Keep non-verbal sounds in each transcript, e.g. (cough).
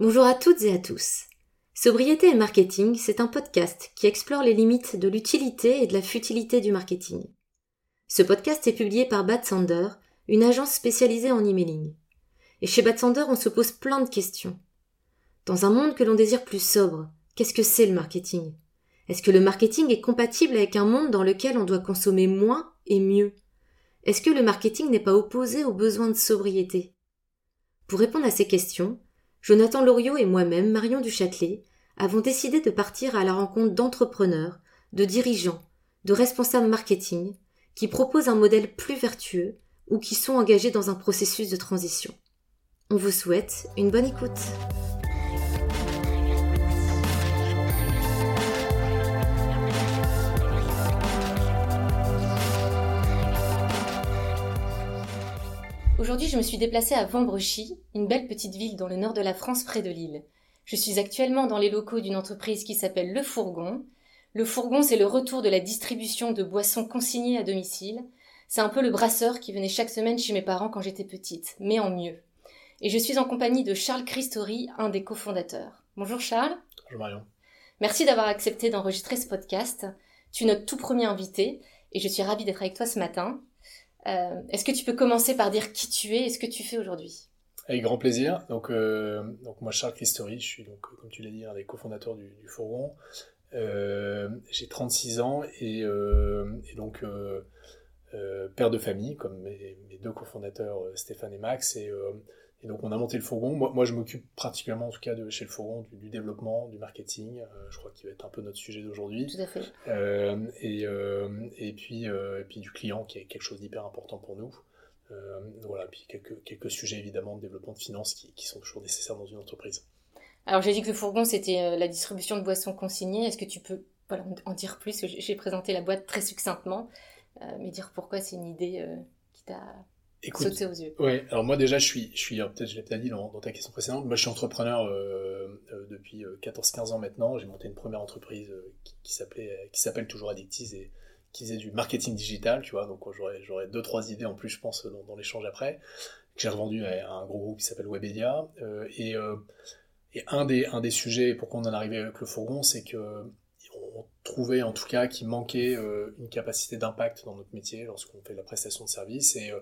Bonjour à toutes et à tous. Sobriété et marketing, c'est un podcast qui explore les limites de l'utilité et de la futilité du marketing. Ce podcast est publié par Bad Sander, une agence spécialisée en emailing. Et chez Bad Sander, on se pose plein de questions. Dans un monde que l'on désire plus sobre, qu'est-ce que c'est le marketing? Est-ce que le marketing est compatible avec un monde dans lequel on doit consommer moins et mieux? Est-ce que le marketing n'est pas opposé aux besoins de sobriété? Pour répondre à ces questions, Jonathan Loriot et moi-même, Marion Duchâtelet, avons décidé de partir à la rencontre d'entrepreneurs, de dirigeants, de responsables marketing, qui proposent un modèle plus vertueux ou qui sont engagés dans un processus de transition. On vous souhaite une bonne écoute. Aujourd'hui, je me suis déplacée à Vambrechy, une belle petite ville dans le nord de la France près de Lille. Je suis actuellement dans les locaux d'une entreprise qui s'appelle Le Fourgon. Le Fourgon, c'est le retour de la distribution de boissons consignées à domicile. C'est un peu le brasseur qui venait chaque semaine chez mes parents quand j'étais petite, mais en mieux. Et je suis en compagnie de Charles Christori, un des cofondateurs. Bonjour Charles. Bonjour Marion. Merci d'avoir accepté d'enregistrer ce podcast. Tu es notre tout premier invité et je suis ravie d'être avec toi ce matin. Euh, est-ce que tu peux commencer par dire qui tu es et ce que tu fais aujourd'hui? Avec grand plaisir. Donc, euh, donc moi, Charles Christori, je suis donc, comme tu l'as dit, un des cofondateurs du, Fourgon. Euh, j'ai 36 ans et, et donc père de famille, comme mes, mes deux cofondateurs Stéphane et Max. Et, et donc on a monté le fourgon. Moi, moi je m'occupe pratiquement, en tout cas, de, chez le fourgon, du, du développement, du marketing. Euh, je crois qu'il va être un peu notre sujet d'aujourd'hui. Tout à fait. Euh, et, euh, et, puis, et puis du client, qui est quelque chose d'hyper important pour nous. voilà, puis quelques, quelques sujets évidemment de développement de finances qui, qui sont toujours nécessaires dans une entreprise. Alors j'ai dit que le fourgon c'était la distribution de boissons consignées. Est-ce que tu peux voilà, en dire plus? J'ai présenté la boîte très succinctement, mais dire pourquoi c'est une idée qui t'a Écoute, sauter aux yeux. Ouais, alors moi déjà, je suis, je suis peut-être je l'ai peut-être dit dans, dans, ta question précédente, moi je suis entrepreneur euh, euh, depuis 14-15 ans maintenant. J'ai monté une première entreprise euh, qui, qui s'appelait, qui s'appelle toujours Addictiz et qui faisait du marketing digital, tu vois. Donc j'aurais, j'aurais deux trois idées en plus, je pense, dans, dans l'échange après. Que j'ai revendu à un gros groupe qui s'appelle Webedia. Euh, et, et un des, un des sujets pourquoi on en est arrivé avec le fourgon, c'est que on trouvait en tout cas qu'il manquait euh, une capacité d'impact dans notre métier lorsqu'on fait la prestation de service. Et, euh,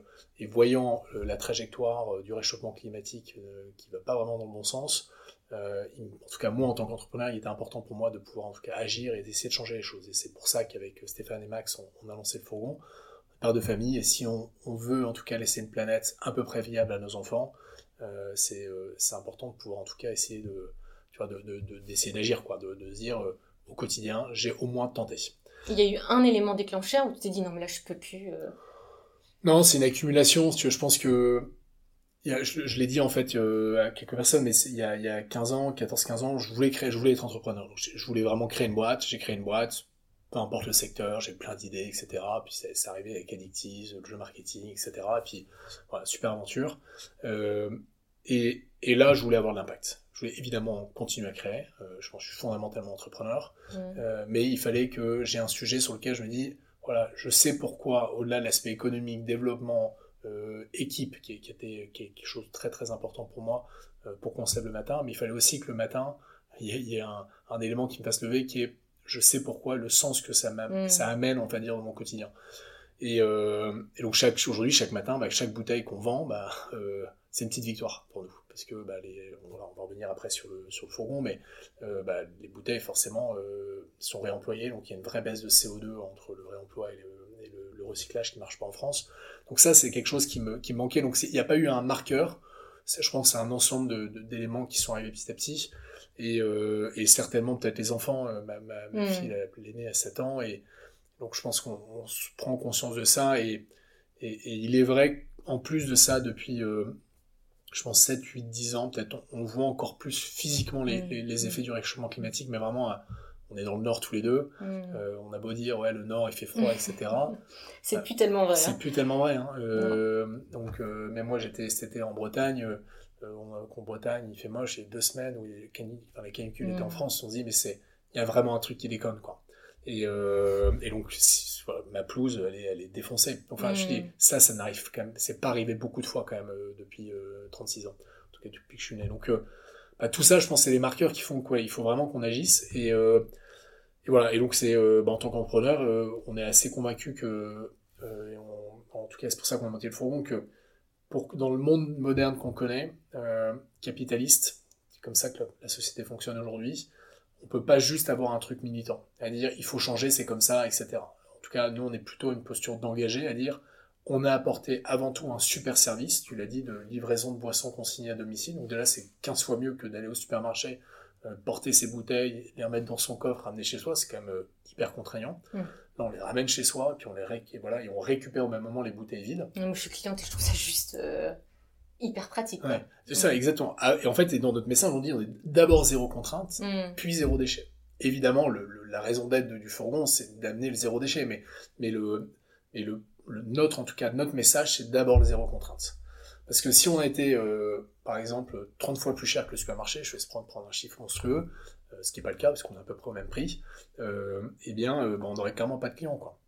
voyant euh, la trajectoire du réchauffement climatique qui va pas vraiment dans le bon sens, en tout cas moi en tant qu'entrepreneur, il était important pour moi de pouvoir en tout cas agir et d'essayer de changer les choses. Et c'est pour ça qu'avec Stéphane et Max, on, a lancé le fourgon, père de famille, et si on, veut en tout cas laisser une planète un peu près viable à nos enfants, c'est important de pouvoir en tout cas essayer de, d'essayer de, d'agir, quoi, de, de se dire au quotidien, j'ai au moins tenté. Il y a eu un élément déclencheur où tu t'es dit non mais là je peux plus. Euh... Non, c'est une accumulation. Je pense que je, l'ai dit en fait euh, à quelques personnes, mais il y, a, y a 15 ans, 14-15 ans, je voulais créer, je voulais être entrepreneur. Donc, je, voulais vraiment créer une boîte. J'ai créé une boîte, peu importe le secteur, j'ai plein d'idées, etc. Puis c'est arrivé avec Addictiz, le jeu marketing, etc. Et puis voilà, super aventure. Euh, et, et là, je voulais avoir de l'impact je voulais évidemment continuer à créer. Euh, je pense que je suis fondamentalement entrepreneur. Euh, mais il fallait que j'ai un sujet sur lequel je me dis, voilà, je sais pourquoi, au-delà de l'aspect économique, développement, euh, équipe, qui, qui, était qui est quelque chose de très très important pour moi, pour qu'on se lève le matin. Mais il fallait aussi que le matin, il y ait, il y ait un, un, élément qui me fasse lever, qui est, je sais pourquoi, le sens que ça, mmh. ça amène, on va dire, dans mon quotidien. Et, et donc chaque aujourd'hui, chaque matin, bah, chaque bouteille qu'on vend, bah, c'est une petite victoire pour nous parce que bah, les, on, va, on, va, revenir après sur le, sur le fourgon, mais euh, bah, les bouteilles forcément euh, sont réemployées, donc il y a une vraie baisse de CO2 entre le réemploi et le, et le, le recyclage qui ne marche pas en France. Donc ça, c'est quelque chose qui me, qui me manquait. Donc il n'y a pas eu un marqueur. Je pense que c'est un ensemble d'éléments qui sont arrivés petit à petit. Et, euh, et certainement peut-être les enfants, ma, ma, ma mmh. fille l'aînée à 7 ans, et donc je pense qu'on prend conscience de ça. Et, et, et, il est vrai, en plus de ça, depuis euh, je pense 7, 8, 10 ans, peut-être on, voit encore plus physiquement les, mmh. les, les, effets du réchauffement climatique, mais vraiment, on est dans le nord tous les deux. Mmh. Euh, on a beau dire, ouais, le nord il fait froid, etc. (laughs) c'est euh, plus tellement vrai. C'est hein. plus tellement vrai. Hein. Euh, donc, euh, même moi, j'étais cet été en Bretagne. en Bretagne, il fait moche, il y a deux semaines où les, canicules, enfin, les canicules étaient en France. On se dit, mais c'est, il y a vraiment un truc qui déconne, quoi. Et, et donc, ma pelouse, elle est, elle est défoncée. Enfin, mmh. je dis, ça, ça n'arrive quand même, c'est pas arrivé beaucoup de fois quand même euh, depuis euh, 36 ans. En tout cas, depuis que je suis né. Donc, euh, bah, tout ça, je pense, c'est les marqueurs qui font quoi. Il faut vraiment qu'on agisse. Et, euh, et, voilà. Et donc, c'est bah, en tant qu'entrepreneur, on est assez convaincu que, en tout cas, c'est pour ça qu'on a monté le fourgon, que pour, dans le monde moderne qu'on connaît, capitaliste, c'est comme ça que la société fonctionne aujourd'hui, on peut pas juste avoir un truc militant, à dire il faut changer, c'est comme ça, etc. En tout cas, nous, on est plutôt une posture d'engagé, à dire on a apporté avant tout un super service, tu l'as dit, de livraison de boissons consignées à domicile. Donc déjà, c'est 15 fois mieux que d'aller au supermarché, euh, porter ses bouteilles, les remettre dans son coffre, ramener chez soi. C'est quand même euh, hyper contraignant. Là, on les ramène chez soi, puis on les et voilà, et on récupère au même moment les bouteilles vides. Moi, je suis cliente et je trouve ça juste euh, hyper pratique. Ouais, c'est ça, exactement. Ah, et en fait, et dans notre message, on dit on est d'abord zéro contrainte, mm. puis zéro déchet. Évidemment, le, la raison d'être du fourgon, c'est d'amener le zéro déchet, mais, le, notre, en tout cas, notre message, c'est d'abord le zéro contrainte. Parce que si on a été, euh, par exemple, 30 fois plus cher que le supermarché, je vais se prendre, prendre un chiffre monstrueux, euh, ce qui n'est pas le cas, parce qu'on est à peu près au même prix, euh, eh bien, bah, on n'aurait clairement pas de clients, quoi.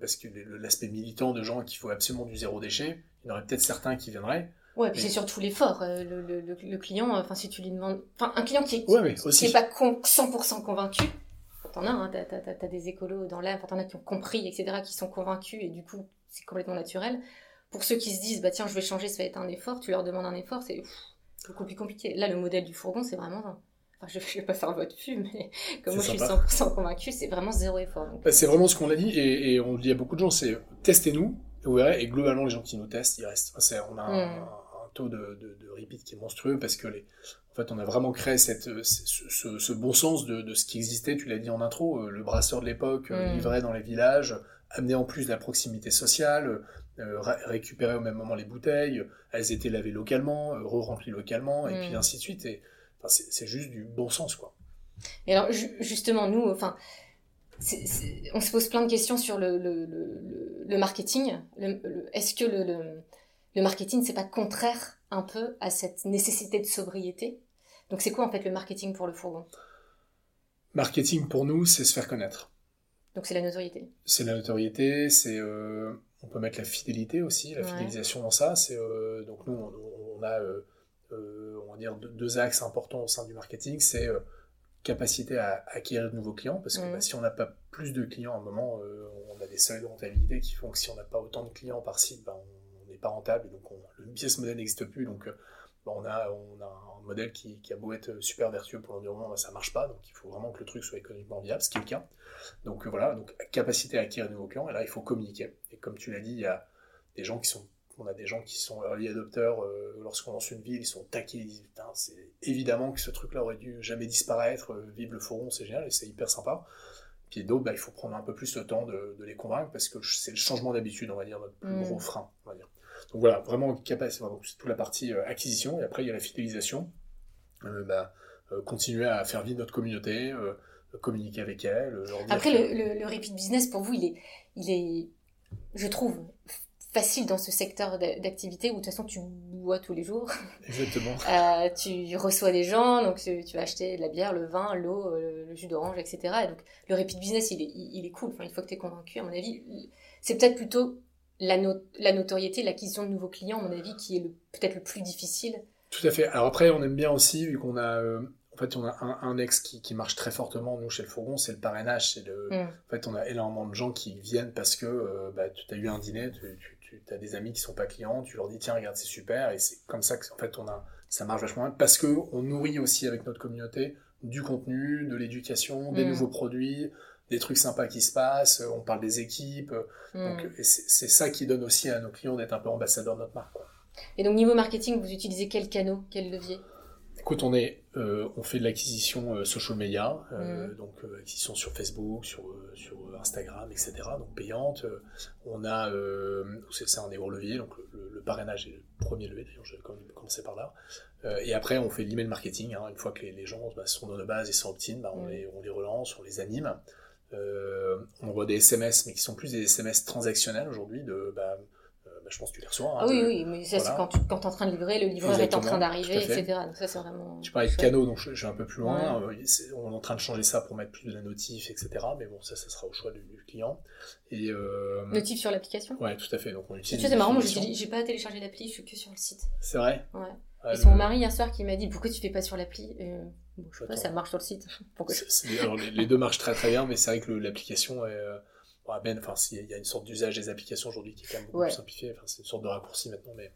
parce que l'aspect militant de gens qu'il faut absolument du zéro déchet, il y en aurait peut-être certains qui viendraient, Ouais, puis c'est surtout l'effort. Le, le, le, client, enfin, si tu lui demandes. Enfin, un client qui est, qui, pas 100% convaincu, t'en as, hein, t'as, as, des écolos dans l'air, t'en as qui ont compris, etc., qui sont convaincus, et du coup, c'est complètement naturel. Pour ceux qui se disent, bah tiens, je vais changer, ça va être un effort, tu leur demandes un effort, c'est beaucoup plus compliqué. Là, le modèle du fourgon, c'est vraiment. Enfin, je ne vais pas faire votre pub, mais (laughs) comme moi je suis 100% convaincu, c'est vraiment zéro effort. Bah, c'est vraiment ce qu'on a dit, et, on le dit à beaucoup de gens, c'est testez-nous, et vous verrez, et globalement, les gens qui nous testent, ils restent. on a un, hmm. Taux de, de, de, repeat qui est monstrueux parce que les, fait, on a vraiment créé cette, ce, bon sens de, ce qui existait, tu l'as dit en intro, euh, le brasseur de l'époque euh, mm. livrait dans les villages, amenait en plus de la proximité sociale, euh, récupérait au même moment les bouteilles, elles étaient lavées localement, re-remplies localement, et puis mm. ainsi de suite. Et, c'est juste du bon sens, quoi. Et alors, justement, nous, enfin, on se pose plein de questions sur le, le, marketing. Est-ce que le, le marketing, c'est pas contraire un peu à cette nécessité de sobriété donc c'est quoi en fait le marketing pour le fourgon? Marketing pour nous, c'est se faire connaître. Donc c'est la notoriété. C'est la notoriété, c'est euh, on peut mettre la fidélité aussi, la fidélisation dans ça. C'est euh, donc nous on, a euh, on va dire deux, axes importants au sein du marketing, c'est capacité à acquérir de nouveaux clients parce que mmh. bah, si on n'a pas plus de clients à un moment, on a des seuils de rentabilité qui font que si on n'a pas autant de clients par site, bah, on n'est pas rentable donc le business model n'existe plus donc on, a, on a un modèle qui, a beau être super vertueux pour l'environnement, ça marche pas, donc il faut vraiment que le truc soit économiquement viable, ce qui est le cas. Donc euh, voilà, donc capacité à acquérir de nouveaux clients, et là il faut communiquer. Et comme tu l'as dit, il y a des gens qui sont, on a des gens qui sont early adopteurs, euh, lorsqu'on lance une ville, ils sont taqués, ils disent putain, c'est évidemment que ce truc-là aurait dû jamais disparaître, euh, vive le forum, c'est génial, et c'est hyper sympa. Puis d'autres, bah, il faut prendre un peu plus le temps de, les convaincre parce que c'est le changement d'habitude, on va dire, notre plus mmh. gros frein, on va dire. Donc voilà, vraiment capacité, c'est toute la partie euh, acquisition, et après il y a la fidélisation. Euh, bah, euh, continuer à faire vivre notre communauté, communiquer avec elle. après, le, le, repeat business, pour vous, il est, il est, je trouve, facile dans ce secteur d'activité où de toute façon tu bois tous les jours. (laughs) Exactement. tu reçois des gens, donc tu, vas acheter de la bière, le vin, l'eau, le, jus d'orange, etc. Et donc le repeat business, il est, il, est cool. Enfin, il faut que tu es convaincu, à mon avis. C'est peut-être plutôt la, la notoriété, l'acquisition de nouveaux clients, à mon avis, qui est peut-être le plus difficile. Tout à fait. Alors après, on aime bien aussi, vu qu'on a, euh, en fait, on a un, un ex qui, qui, marche très fortement, nous, chez le Fourgon, c'est le parrainage. C'est le, mm. En fait, on a énormément de gens qui viennent parce que euh, bah, tu as eu un dîner, tu, tu, as des amis qui sont pas clients, tu leur dis, tiens, regarde, c'est super, et c'est comme ça que, en fait, on a, ça marche vachement bien, parce que on nourrit aussi avec notre communauté du contenu, de l'éducation, des mm. nouveaux produits, des trucs sympas qui se passent, on parle des équipes. Donc hmm. c'est ça qui donne aussi à nos clients d'être un peu ambassadeurs de notre marque. Et donc niveau marketing, vous utilisez quel canal, quel levier? Écoute, on est, euh, on fait de l'acquisition euh, social media, euh, hmm. donc acquisition sur Facebook, sur, sur Instagram, etc. Donc payante. on a, c'est un des gros leviers, donc le, parrainage est le premier levier. D'ailleurs, je vais commencer par là. et après, on fait l'email marketing. Hein. une fois que les, gens bah, sont dans nos bases et sont opt-in, bah, on, hmm. les, on les relance, on les anime. Euh, on voit des SMS, mais qui sont plus des SMS transactionnels aujourd'hui, de bah, euh, bah, je pense que tu les reçois. Hein, ah oui, oui, mais ça, c'est quand tu quand es en train de livrer, le livreur est en train d'arriver, etc. Donc ça, c'est vraiment. Tu parlais de canaux, donc je, vais un peu plus loin. Euh, on est en train de changer ça pour mettre plus de la notif, etc. Mais bon, ça, ça sera au choix du, client. Et, Notif sur l'application? Ouais, tout à fait. Donc on utilise. c'est marrant, moi, j'ai pas téléchargé l'appli, je suis que sur le site. C'est vrai? Ouais. Et c'est mon mari hier soir qui m'a dit pourquoi tu fais pas sur l'appli? Bon, Je sais pas, ça marche sur le site. (laughs) alors, les, deux marchent très très bien, mais c'est vrai que l'application est. ben, enfin, il y a une sorte d'usage des applications aujourd'hui qui est quand même beaucoup plus simplifié. Enfin, c'est une sorte de raccourci maintenant, mais,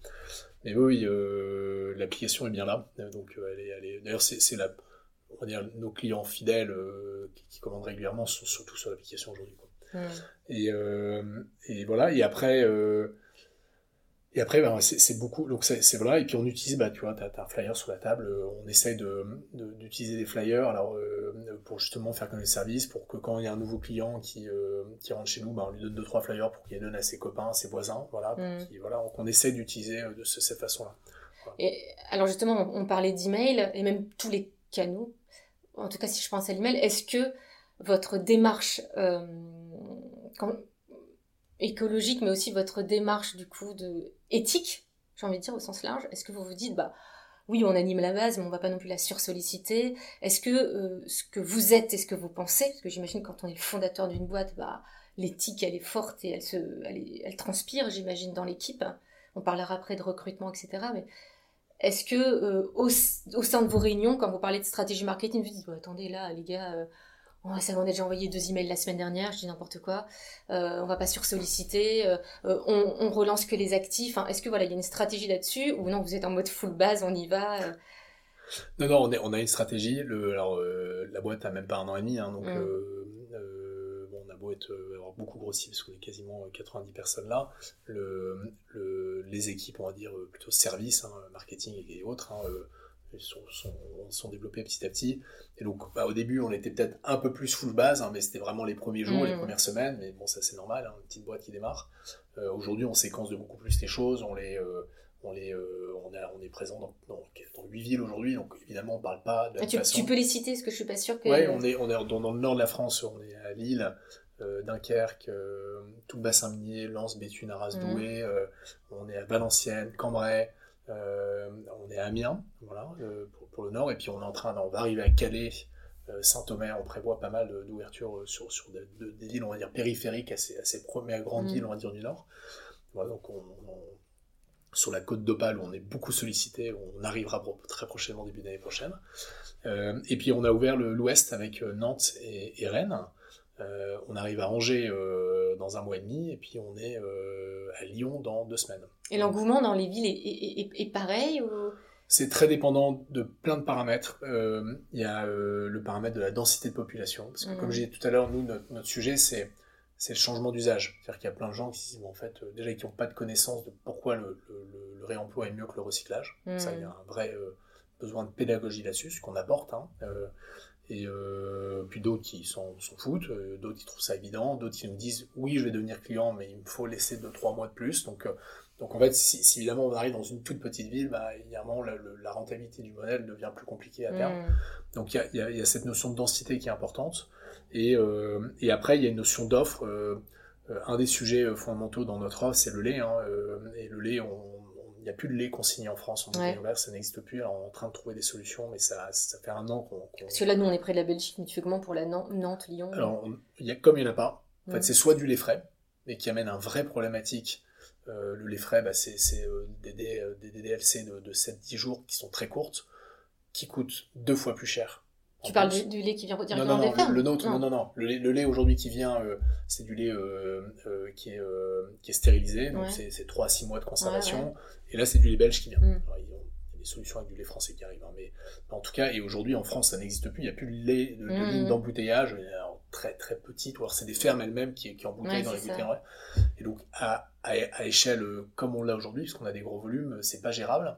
mais oui, euh, l'application est bien là. Donc, elle est, elle est... d'ailleurs, c'est la, on va dire, nos clients fidèles euh, qui, commandent régulièrement sont surtout sur l'application aujourd'hui. Et, euh, et, voilà. Et après, euh, et après, ben, c'est beaucoup. Donc c'est voilà. Et puis on utilise, bah, tu vois, t'as as un flyer sur la table. Euh, on essaye d'utiliser de, des flyers, alors pour justement faire connaître le service, pour que quand il y a un nouveau client qui, qui rentre chez nous, bah, on lui donne deux trois flyers pour qu'il les donne à ses copains, à ses voisins, voilà. Mm. voilà. Donc on essaie d'utiliser de cette façon-là. Et alors justement, on, parlait d'email et même tous les canaux. En tout cas, si je pense à l'email, est-ce que votre démarche écologique, mais aussi votre démarche du coup de éthique, j'ai envie de dire au sens large. Est-ce que vous vous dites, bah oui, on anime la base, mais on va pas non plus la sursolliciter? Est-ce que euh, ce que vous êtes et ce que vous pensez, parce que j'imagine quand on est le fondateur d'une boîte, bah l'éthique elle est forte et elle se, elle, transpire, j'imagine dans l'équipe. On parlera après de recrutement, etc. Mais est-ce que euh, au, sein de vos réunions, quand vous parlez de stratégie marketing, vous dites, attendez là, les gars, euh, on a déjà envoyé deux emails la semaine dernière, je dis n'importe quoi. Euh, on va pas sursolliciter. Euh, euh, on, on, relance que les actifs. Est-ce que voilà, il y a une stratégie là-dessus ou non, vous êtes en mode full base, on y va euh? Non, non, on, est, on a une stratégie. Le, alors, la boîte a même pas un an et demi, hein, donc mm. bon, on a beau être avoir beaucoup grossi parce qu'on est quasiment 90 personnes là. Le, le, les équipes, on va dire plutôt service, hein, marketing et autres. Sont, sont, sont, développés petit à petit. Et donc, bah, au début, on était peut-être un peu plus full base, hein, mais c'était vraiment les premiers jours, les mm. premières semaines. Mais bon, ça c'est normal, hein, une petite boîte qui démarre. Euh, Aujourd'hui, on séquence de beaucoup plus les choses. On les, euh, on les, euh, on, a, on est présent dans, dans, dans 8 villes aujourd'hui, donc évidemment, on parle pas de la ah, tu, tu, peux les citer, parce que je suis pas sûr que. Ouais, on est, on est dans, dans, le nord de la France, on est à Lille. Euh, Dunkerque, tout le bassin minier, Lens, Béthune, Arras, mm. Douai, on est à Valenciennes, Cambrai, on est à Amiens, voilà, euh, pour, le nord, et puis on est en train, on va arriver à Calais, euh, Saint-Omer, on prévoit pas mal d'ouvertures sur, sur des, villes, on va dire, périphériques à ces, premières grandes mm. villes, on va dire, du Nord. Voilà, donc sur la côte d'Opale, on est beaucoup sollicité, on arrivera très prochainement, début d'année prochaine. et puis on a ouvert l'Ouest avec Nantes et Rennes. Euh, on arrive à Angers euh, dans un mois et demi, et puis on est euh, à Lyon dans deux semaines. Et l'engouement dans les villes est, pareil C'est très dépendant de plein de paramètres. Il y a le paramètre de la densité de population, parce que comme mmh. j'ai dit tout à l'heure, nous, notre, sujet, c'est c'est le changement d'usage. C'est-à-dire qu'il y a plein de gens qui disent, en fait, déjà, qui n'ont pas de connaissance de pourquoi le, réemploi est mieux que le recyclage. Ça, il y a mmh. un vrai besoin de pédagogie là-dessus, ce qu'on apporte. Hein. Et euh, puis d'autres qui s'en foutent, euh, d'autres qui trouvent ça évident, d'autres qui nous disent oui, je vais devenir client, mais il me faut laisser 2-3 mois de plus. Donc, euh, donc en fait, si, évidemment on arrive dans une toute petite ville, bah, évidemment la, la rentabilité du modèle devient plus compliquée à terme. Mm. Donc il y a, y a, cette notion de densité qui est importante. Et, et après, il y a une notion d'offre. un des sujets fondamentaux dans notre offre, c'est le lait. Hein, et le lait, on, n'y a plus de lait consigné en France en ouais. ça n'existe plus. Alors on est en train de trouver des solutions, mais ça, ça fait un an qu'on. Parce que là, nous, on est près de la Belgique, mais tu fais comment pour la Nantes, Lyon? Alors, il y a, comme il n'y en a pas, en fait, c'est soit du lait frais, mais qui amène un vrai problématique. Euh, le lait frais, bah, c'est euh, des, euh, des, des, DLC de, de 7-10 jours qui sont très courtes, qui coûtent deux fois plus cher tu parles du, lait qui vient directement non, non, Le, le nôtre, non, non, non. Le lait, aujourd'hui qui vient, euh, c'est du lait euh, euh, qui, est, qui est stérilisé, donc c'est 3 à 6 mois de conservation. Et là, c'est du lait belge qui vient. Mm. il y a des solutions avec du lait français qui arrivent. Hein, mais en tout cas, et aujourd'hui en France, ça n'existe plus. Il n'y a plus de lait, de, mm. ligne d'embouteillage, très très petite. Ou alors c'est des fermes elles-mêmes qui, qui embouteillent dans les bouteilles. Et donc, à, à, à échelle comme on l'a aujourd'hui, puisqu'on a des gros volumes, c'est pas gérable.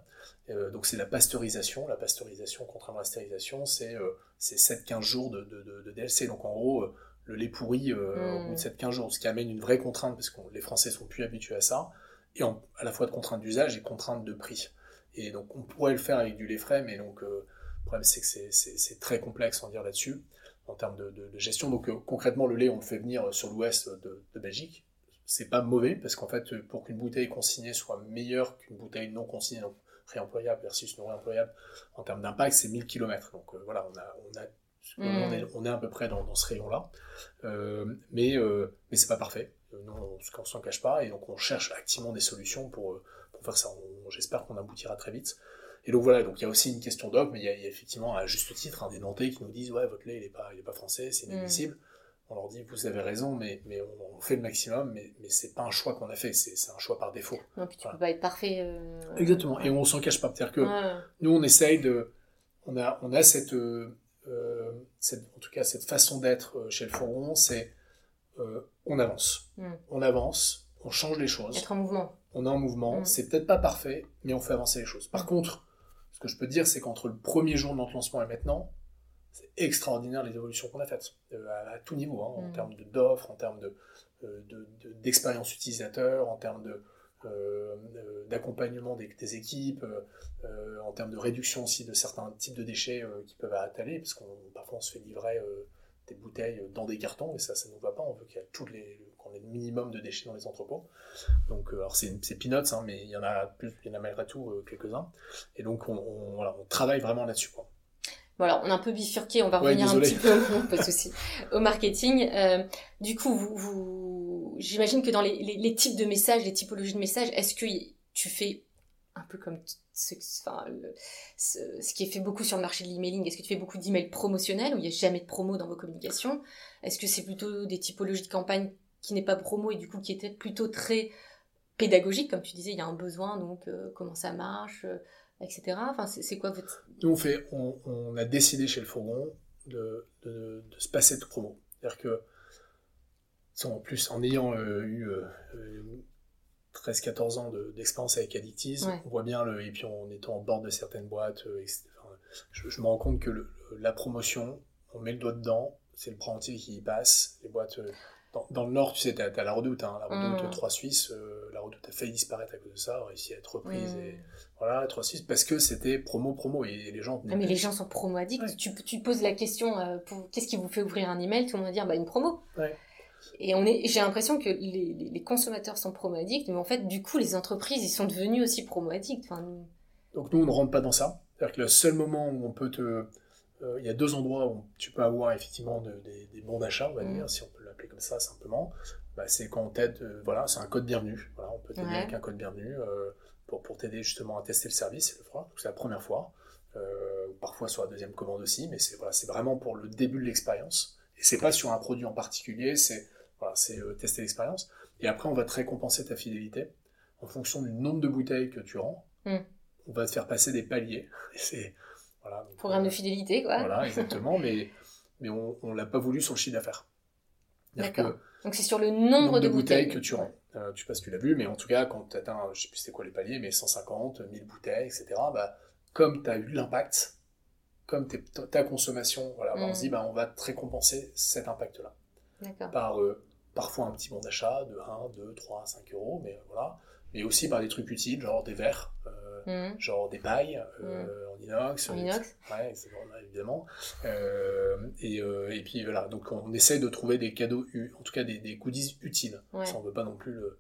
Euh, donc c'est la pasteurisation. La pasteurisation, contrairement à la stérilisation, c'est euh, 7-15 jours de, de, de, DLC. Donc en gros, euh, le lait pourri euh, au bout de 7-15 hmm. jours, ce qui amène une vraie contrainte, parce que les Français sont plus habitués à ça, et à la fois de contrainte d'usage et contrainte de prix. Et donc on pourrait le faire avec du lait frais, mais donc le problème c'est que c'est très complexe en dire là-dessus, en termes de, de, gestion. Donc concrètement, le lait, on le fait venir sur l'ouest de, de Belgique. C'est pas mauvais, parce qu'en fait, pour qu'une bouteille consignée soit meilleure qu'une bouteille non consignée, donc réemployable versus non réemployable, en termes d'impact, c'est 1000 km. Donc euh, voilà, on, a, on, a, on, est, on, est, à peu près dans, dans ce rayon-là. Euh, mais euh, mais c'est pas parfait. Nous, on, ne s'en cache pas. Et donc, on cherche activement des solutions pour, pour faire ça. J'espère qu'on aboutira très vite. Et donc voilà, donc il y a aussi une question d'offre, mais il y, a, effectivement à juste titre hein, des Nantais qui nous disent ouais votre lait il est pas, il est pas français, c'est inadmissible. On leur dit vous avez raison, mais, mais on, fait le maximum, mais, mais c'est pas un choix qu'on a fait, c'est un choix par défaut. Non, puis tu peux pas être parfait. Euh, Exactement, et on s'en cache pas. C'est-à-dire que nous on essaye de, on a, on a cette, euh, euh, cette, en tout cas cette façon d'être chez le Forum, c'est on avance, mm. on avance, on change les choses. Être en mouvement. On est en mouvement, mm. c'est peut-être pas parfait, mais on fait avancer les choses. Par contre, ce que je peux dire, c'est qu'entre le premier jour de notre lancement et maintenant, c'est extraordinaire les évolutions qu'on a faites, euh, à, tout niveau, hein, en mm. termes d'offres, en termes euh, d'expérience de, utilisateur, en termes de, euh, d'accompagnement des, équipes, en termes de réduction aussi de certains types de déchets qui peuvent étaler, parce qu'on parfois on se fait livrer des bouteilles dans des cartons, et ça, ça ne nous va pas, on veut qu'il y les, qu'on ait le minimum de déchets dans les entrepôts. Donc, alors c'est, peanuts, hein, mais il y en a plus, il y en a malgré tout quelques-uns. Et donc, on, voilà, on travaille vraiment là-dessus. Quoi. Voilà, on a un peu bifurqué, on va revenir un petit peu pas de au marketing. Euh, du coup, vous, vous j'imagine que dans les, les, types de messages, les typologies de messages, est-ce que tu fais un peu comme ce, enfin, ce, qui est fait beaucoup sur le marché de l'emailing Est-ce que tu fais beaucoup d'emails promotionnels où il n'y a jamais de promo dans vos communications? Est-ce que c'est plutôt des typologies de campagne qui n'est pas promo et du coup qui était plutôt très pédagogique, comme tu disais, il y a un besoin, donc euh, comment ça marche? euh, etc. Enfin, c'est quoi votre... Nous, on, fait, on, a décidé chez le Fourgon de, de, se passer de promo. C'est-à-dire que, en plus, en ayant euh, eu 13-14 euh, ans d'expérience avec Addictiz, on voit bien, le, et puis en étant en bord de certaines boîtes, euh, je, me rends compte que la promotion, on met le doigt dedans, c'est le entier qui y passe, les boîtes dans, le Nord, tu sais, tu as, la redoute, hein, la redoute 3 mm. Suisse, euh, la redoute a failli disparaître à cause de ça, a réussi à être reprise. Mm. Et, voilà, 3 Suisse, parce que c'était promo-promo, et les gens... Ah, mais les gens sont promo-addicts. Tu, tu, poses la question, euh, qu'est-ce qui vous fait ouvrir un email? Tout le monde va dire, bah, une promo. Et on est, j'ai l'impression que les, les, consommateurs sont promo-addicts, mais en fait, du coup, les entreprises, ils sont devenus aussi promo-addicts. Enfin, Donc nous, on ne rentre pas dans ça. C'est-à-dire que le seul moment où on peut te... Euh, il y a deux endroits où tu peux avoir effectivement des, bons d'achat, on va mm. si on peut comme ça simplement, bah, c'est quand on t'aide, euh, voilà, c'est un code bienvenu. Voilà, on peut t'aider avec un code bienvenu euh, pour, pour t'aider justement à tester le service, le fera. C'est la première fois, euh, parfois sur la deuxième commande aussi, mais c'est voilà, c'est vraiment pour le début de l'expérience. Et c'est pas sur un produit en particulier, c'est voilà, c'est tester l'expérience. Et après, on va te récompenser ta fidélité en fonction du nombre de bouteilles que tu rends. Hmm. On va te faire passer des paliers. (laughs) c'est voilà, programme de fidélité, quoi. Voilà, (laughs) exactement, mais mais on, on l'a pas voulu sur le chiffre d'affaires. D'accord. Donc c'est sur le nombre, de, bouteilles. que tu rends. Euh, tu sais pas si tu l'as vu, mais en tout cas, quand tu atteins, je sais plus c'était quoi les paliers, mais 150, 1000 bouteilles, etc., bah, comme tu as eu l'impact, comme ta consommation, voilà, on se dit, mm. bah, on va te récompenser cet impact-là. Par euh, parfois un petit bon d'achat de 1, 2, 3, 5 euros, mais voilà. Mais aussi par des trucs utiles, genre des verres, euh, mm. genre des pailles mm. en inox. En inox. Ouais, c'est évidemment. Euh, et, euh, et, puis voilà, donc on essaie de trouver des cadeaux, en tout cas des, des goodies utiles. Ça, on veut pas non plus le,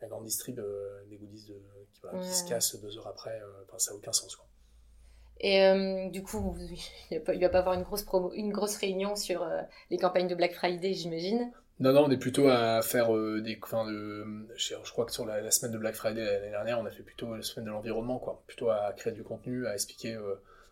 la grande distrib des goodies de, qui, voilà, qui, se cassent deux heures après. Enfin, ça n'a aucun sens. Quoi. Et du coup, (laughs) il ne va pas avoir une grosse, promo, une grosse réunion sur les campagnes de Black Friday, j'imagine non, non, on est plutôt à faire des. Enfin, de, je, crois que sur la, semaine de Black Friday l'année dernière, on a fait plutôt la semaine de l'environnement, quoi. Plutôt à créer du contenu, à expliquer.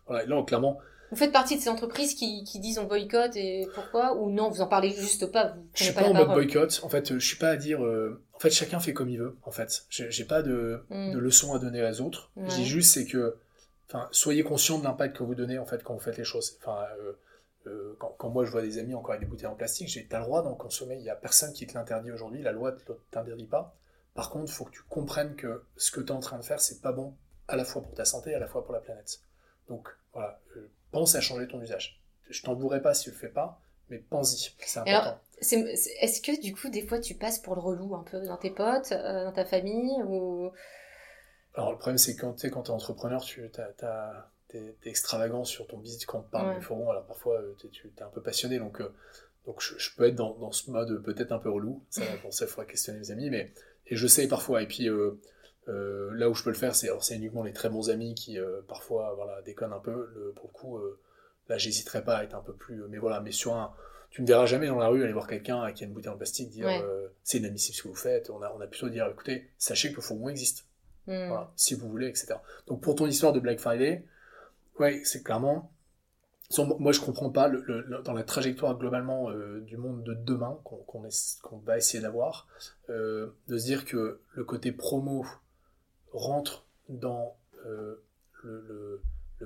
voilà, là, clairement, vous faites partie de ces entreprises qui, qui disent on boycotte et pourquoi? Ou non, vous en parlez juste pas vous Je suis pas, en mode boycott. En fait, je suis pas à dire. Euh, en fait, chacun fait comme il veut. En fait, j'ai pas de, de leçons à donner aux autres. Je dis juste c'est que, enfin, soyez conscient de l'impact que vous donnez en fait quand vous faites les choses. Enfin, euh, euh, quand, quand, moi je vois des amis encore avec des bouteilles en plastique, j'ai t'as le droit d'en consommer. Il y a personne qui te l'interdit aujourd'hui. La loi ne t'interdit pas. Par contre, il faut que tu comprennes que ce que tu es en train de faire, c'est pas bon à la fois pour ta santé et à la fois pour la planète. Donc voilà, pense à changer ton usage. Je t'en voudrais pas si tu le fais pas, mais pense-y, c'est important. Est-ce que du coup, des fois, tu passes pour le relou un peu dans tes potes, euh, dans ta famille ou... Alors le problème, c'est que quand tu es, quand es entrepreneur, tu es, extravagant sur ton business quand tu parles du forum. Alors parfois, euh, tu es, un peu passionné, donc, euh, donc je, peux être dans, dans ce mode peut-être un peu relou. Ça, (laughs) pour ça, il faudra questionner mes amis, mais et je sais parfois. Et puis euh, là où je peux le faire, c'est c'est uniquement les très bons amis qui parfois voilà déconnent un peu. Le, pour le coup, là j'hésiterai pas à être un peu plus. mais voilà, mais sur un, tu ne verras jamais dans la rue aller voir quelqu'un qui a une bouteille en plastique dire c'est inadmissible ce que vous faites. On a on a plutôt dire écoutez, sachez que le fourgon existe. Hmm. Voilà, si vous voulez, etc. Donc pour ton histoire de Black Friday, ouais, c'est clairement. Moi, je comprends pas le- dans la trajectoire globalement euh, du monde de demain qu'on va essayer d'avoir, euh, de se dire que le côté promo rentre dans euh, le,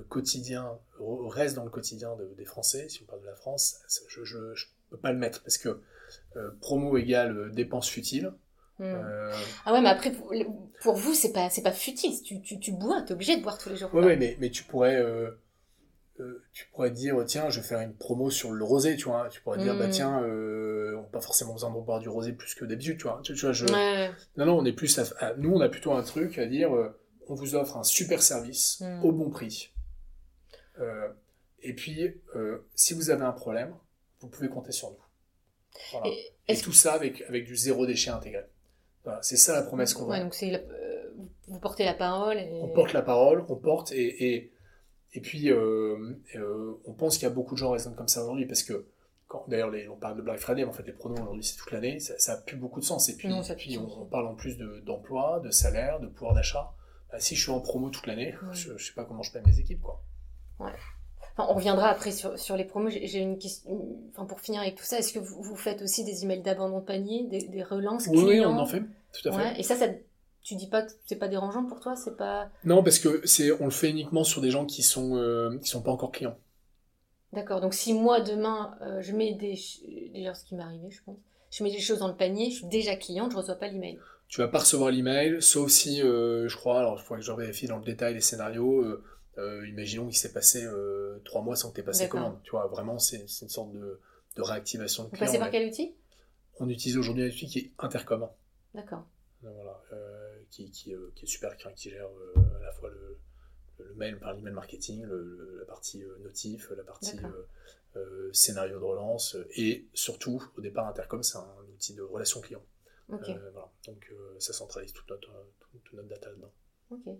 quotidien, re- reste dans le quotidien de- des Français, si on parle de la France, je, je peux pas le mettre parce que promo égale dépenses futiles. Hmm. Euh, Ah ouais, mais après, pour, pour vous, c'est pas, c'est pas futile. Tu, tu, tu bois, t'es obligé de boire tous les jours. Ouais, quoi. ouais, mais, mais tu pourrais, euh, euh, tu pourrais dire, tiens, je vais faire une promo sur le rosé, tu vois. Tu pourrais dire, bah tiens, euh, on n'a pas forcément besoin de boire du rosé plus que d'habitude, tu vois. Tu, tu vois, je... Ouais. Non, non, on est plus, à, à- nous, on a plutôt un truc à dire, on vous offre un super service Mm. au bon prix. Et puis, si vous avez un problème, vous pouvez compter sur nous. Voilà. Et Et, tout ça avec, avec du zéro déchet intégré. Voilà, c'est ça la promesse qu'on Ouais, vend. donc c'est la- euh, vous- portez la parole. Et... On porte la parole, on porte, et, et, et puis euh, euh, on pense qu'il y a beaucoup de gens raisonnent comme ça aujourd'hui, parce que, quand, d'ailleurs, on parle de Black Friday, mais en fait, les pronos aujourd'hui, c'est toute l'année, ça, ça a plus beaucoup de sens. Et puis, Non, ça on, parle en plus de- d'emploi, de, salaire, de pouvoir d'achat. Bah, si je suis en promo toute l'année, Ouais. je, je sais pas comment je paye mes équipes, quoi. Enfin, on reviendra après sur, sur les promos. J'ai une question. Enfin, pour finir avec tout ça, est-ce que vous, vous faites aussi des emails d'abandon de panier, des, des relances Oui, oui, clients on en fait, tout à fait. Ouais. Et ça, ça, tu dis pas que c'est pas dérangeant pour toi, c'est pas. Non, parce que c'est, on le fait uniquement sur des gens qui sont, euh, qui sont pas encore clients. D'accord. Donc si moi demain euh, je mets des déjà ce qui m'est arrivé, je pense, je mets des choses dans le panier, je suis déjà cliente, je reçois pas l'email. Tu vas pas recevoir l'email, sauf si, euh, je crois, alors il faudrait que je vérifie dans le détail les scénarios, euh, imaginons qu'il s'est passé euh, trois mois sans que tu aies passé commande. Tu vois, vraiment, c'est une sorte de, de réactivation de Vous passez par quel outil? On utilise aujourd'hui un outil qui est Intercom, D'accord. voilà, euh, qui, qui, qui est super, qui, gère à la fois le, le mail par l'email marketing, le- le- la partie notif, la partie scénario de relance, et surtout, au départ, Intercom, c'est un outil de relation client. Voilà. Donc ça centralise toute notre, toute notre data dedans. Ok.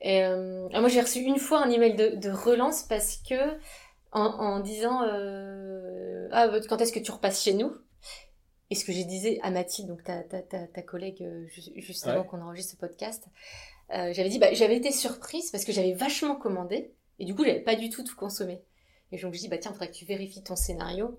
Et, euh, ah, moi, j'ai reçu une fois un email de, de relance parce que, en, en disant euh, Ah, quand est-ce que tu repasses chez nous? Et ce que j'ai disais à Mathilde, donc ta, ta, ta, ta collègue, euh, ju- juste Ouais. avant qu'on enregistre ce podcast, euh, j'avais dit bah, J'avais été surprise parce que j'avais vachement commandé et du coup, j'avais pas du tout tout consommé. Et donc, je dis bah, Tiens, il faudrait que tu vérifies ton scénario.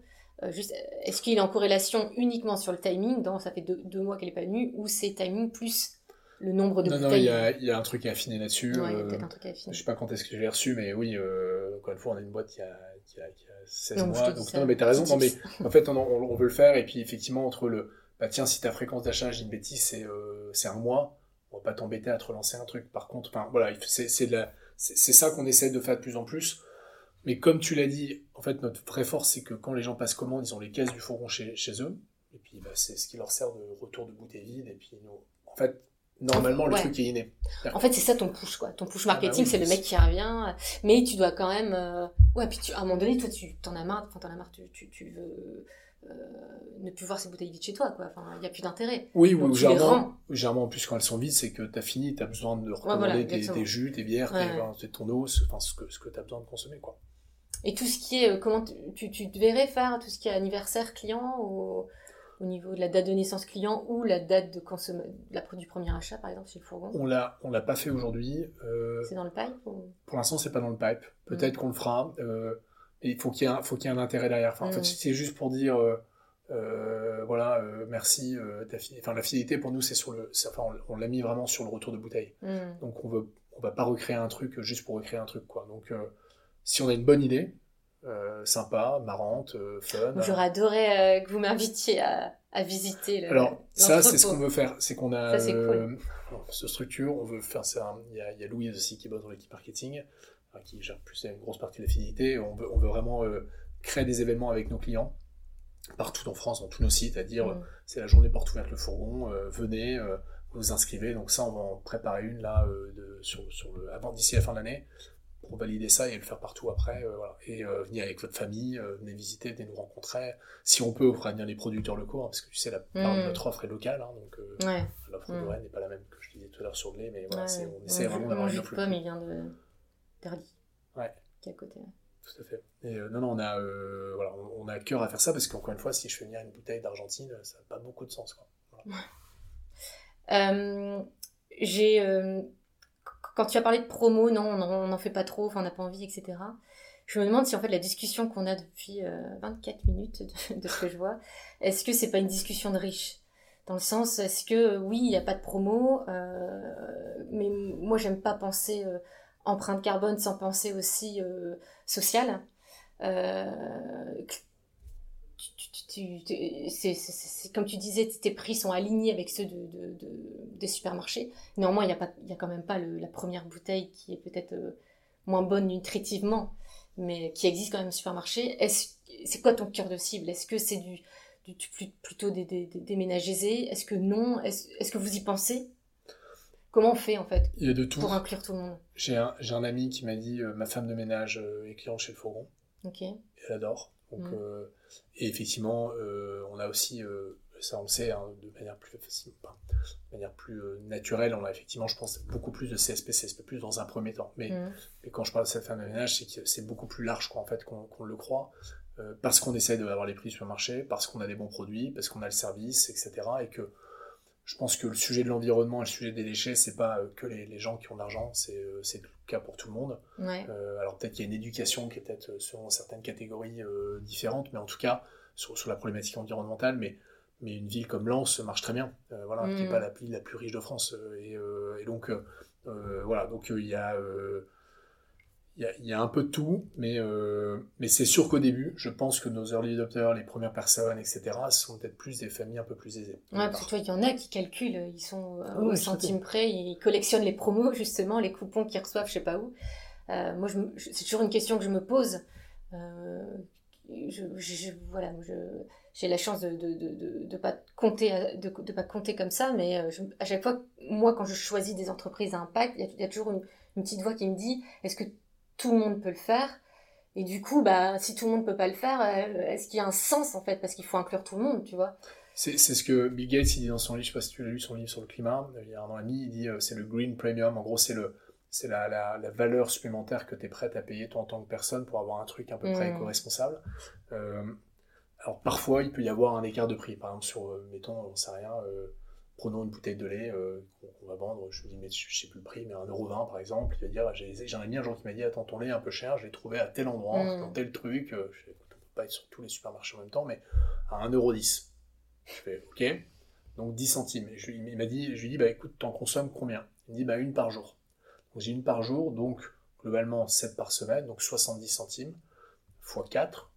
Juste, est-ce qu'il est en corrélation uniquement sur le timing? Dans ça fait deux, deux mois qu'elle est pas venue ou c'est timing plus le nombre de Non, non, il y a, il y a un truc à affiner là-dessus. Ouais, il y a euh, peut-être un truc à affiner. je sais pas quand est-ce que je l'ai reçu, mais oui, euh, encore une fois, on a une boîte qui a, qui a, qui a 16 Non, mais je mois. Donc, non, mais t'as raison. Non, mais (laughs) en fait, on, on- on veut le faire. Et puis, effectivement, entre le, bah tiens, si ta fréquence d'achat, j'ai une bêtise, c'est euh, un mois, on va pas t'embêter à te relancer un truc. Par contre, enfin, voilà, c'est ça qu'on essaie de faire de plus en plus. Mais comme tu l'as dit, en fait, notre vraie force, c'est que quand les gens passent commande, ils ont les caisses du fourgon chez, chez eux. Et puis, bah, c'est ce qui leur sert de retour de bouteille vide. Et puis, nous, en fait, normalement, le Ouais. truc est inné. En fait, c'est ça ton push, quoi. Ton push Ah bah marketing, oui, c'est le mec qui revient, mais tu dois quand même. euh, Ouais, puis tu... à un moment donné, toi, tu t'en as marre, enfin, t'en as marre, tu, tu, tu veux euh, ne plus voir ces bouteilles vides chez toi, quoi. Enfin, il n'y a plus d'intérêt. Oui, ou généralement, généralement, en plus, quand elles sont vides, c'est que tu as fini, tu as besoin de recommander voilà, tes, jus, tes bières, Ouais. tes- ton eau, enfin, ce que, ce que tu as besoin de consommer. Quoi. Et tout ce qui est. euh, comment tu, tu, verrais faire tout ce qui est anniversaire client au niveau de la date de naissance client ou la date de consomm... la, du premier achat, par exemple, chez le fourgon On l'a, on l'a pas fait aujourd'hui. euh, C'est dans le pipe ou... pour l'instant, c'est pas dans le pipe. Peut-être qu'on le fera. euh, il faut qu'il y ait un, faut qu'il y ait un intérêt derrière. Enfin, En fait, Mm. c'est juste pour dire, euh, euh, voilà, euh, merci. euh, ta fi- enfin, la fidélité pour nous, c'est sur le, enfin, on, l'a mis vraiment sur le retour de bouteille. Hmm. Donc on veut, on va pas recréer un truc juste pour recréer un truc, quoi. Donc euh, si on a une bonne idée, euh, sympa, marrante, euh, fun. J'aurais adoré euh, que vous m'invitiez à, à visiter le. Alors ça, c'est ce qu'on veut faire, c'est qu'on a Ça, cool. se structure, on veut faire ça. Il y a, il y a Louise aussi qui bosse dans l'équipe marketing, qui gère plus une grosse partie de la fidélité. On veut, on veut vraiment créer des événements avec nos clients partout en France, dans tous nos sites, à dire Mm. c'est la journée porte ouverte le fourgon, venez, vous vous inscrivez. Donc ça, on va en préparer une là de, sur, sur le, avant d'ici la fin de l'année pour valider ça et le faire partout après. euh, voilà. Et euh, venir avec votre famille, euh, venez visiter, venez nous rencontrer. Si on peut, on fera venir les producteurs locaux, hein, parce que tu sais, la Mm. de notre offre est locale, hein, donc euh, Ouais. l'offre Mm. de Rennes n'est pas la même que je disais tout à l'heure sur le lait, mais voilà, ouais. on essaie vraiment d'avoir une offre pomme, il vient de d'Erly. Ouais. Qui est à côté. Tout à fait. Et non, non, on a, voilà, on, on a à cœur à faire ça, parce qu'encore une fois, si je fais venir une bouteille d'Argentine, ça n'a pas beaucoup de sens. Quoi. Voilà. J'ai quand tu as parlé de promo, non, on n'en fait pas trop, on n'a pas envie, etc. Je me demande si en fait la discussion qu'on a depuis 24 minutes (laughs) de, ce que je vois, est-ce que c'est pas une discussion de riches? Dans le sens, est-ce que oui, il n'y a pas de promo, mais moi j'aime pas penser empreinte carbone sans penser aussi sociale. Euh, c'est comme tu disais, tes prix sont alignés avec ceux de, des supermarchés. Néanmoins, il n'y a, a quand même pas la première bouteille qui est peut-être euh, moins bonne nutritivement, mais qui existe quand même au supermarché. C'est quoi ton cœur de cible? Est-ce que c'est du, plutôt des, des, des, ménages aisés? Est-ce que non? Est-ce que vous y pensez? Comment on fait en fait Il y a de tout. pour inclure tout le monde? J'ai un, un, ami qui m'a dit euh, ma femme de ménage est client chez le Fourgon. Ok. Elle adore. Donc, mm. euh, et effectivement, euh, on a aussi, euh, ça on le sait, hein, de manière plus facile, de manière plus naturelle, on a effectivement, je pense, beaucoup plus de CSP, CSP+, dans un premier temps. Mais, mm. quand je parle de cette femme de ménage, c'est que c'est beaucoup plus large quoi, en fait, qu'on le croit. parce qu'on essaie d'avoir les prix sur le marché, parce qu'on a des bons produits, parce qu'on a le service, etc. Et que je pense que le sujet de l'environnement et le sujet des déchets, c'est pas que les, les, gens qui ont de l'argent, c'est cas pour tout le monde. Euh, alors peut-être qu'il y a une éducation qui est peut-être euh, selon certaines catégories euh, différentes, mais en tout cas sur, sur, la problématique environnementale, mais, mais une ville comme Lens marche très bien, voilà, qui n'est mm. pas la ville la plus riche de France. Et, et donc voilà, donc il y a il y, a un peu de tout, mais, euh, mais c'est sûr qu'au début, je pense que nos early adopters, les premières personnes, etc., sont peut-être plus des familles un peu plus aisées. Ouais, parce que toi, il y en a qui calculent, ils sont euh, au centime près, ils collectionnent les promos, justement, les coupons qu'ils reçoivent, je sais pas où. Euh, moi, c'est toujours une question que je me pose. Je, voilà, j'ai la chance de ne de, de, pas compter de, de, pas compter comme ça, mais à chaque fois, moi, quand je choisis des entreprises à impact, il y, y, a toujours une, une petite voix qui me dit, est-ce que tout le monde peut le faire. Et du coup, bah, si tout le monde peut pas le faire, euh, est-ce qu'il y a un sens en fait? Parce qu'il faut inclure tout le monde, tu vois. C'est ce que Bill Gates il dit dans son livre, je sais pas si tu l'as lu, son livre sur le climat, il y a un an et demi, il dit euh, c'est le green premium. En gros, c'est le c'est la, la, la, valeur supplémentaire que tu es prête à payer toi en tant que personne pour avoir un truc à peu près mmh. éco-responsable. Euh, alors parfois, il peut y avoir un écart de prix. Par exemple, sur, mettons, on sait rien, prenons une bouteille de lait euh, qu'on va vendre, je me dis, mais je sais plus le prix, mais 1,20€ par exemple, il va dire, j'ai un ami un jour qui m'a dit, attends, ton lait est un peu cher, je l'ai trouvé à tel endroit, mm. dans tel truc, euh, je fais, écoute, on peut pas être sur tous les supermarchés en même temps, mais à 1,10€. Je fais, ok, donc 10 centimes. Et je, il m'a dit, je lui dis, bah écoute, t'en consommes combien? Il me dit, bah une par jour. Donc j'ai une par jour, donc globalement 7 par semaine, donc 70 centimes, x 4,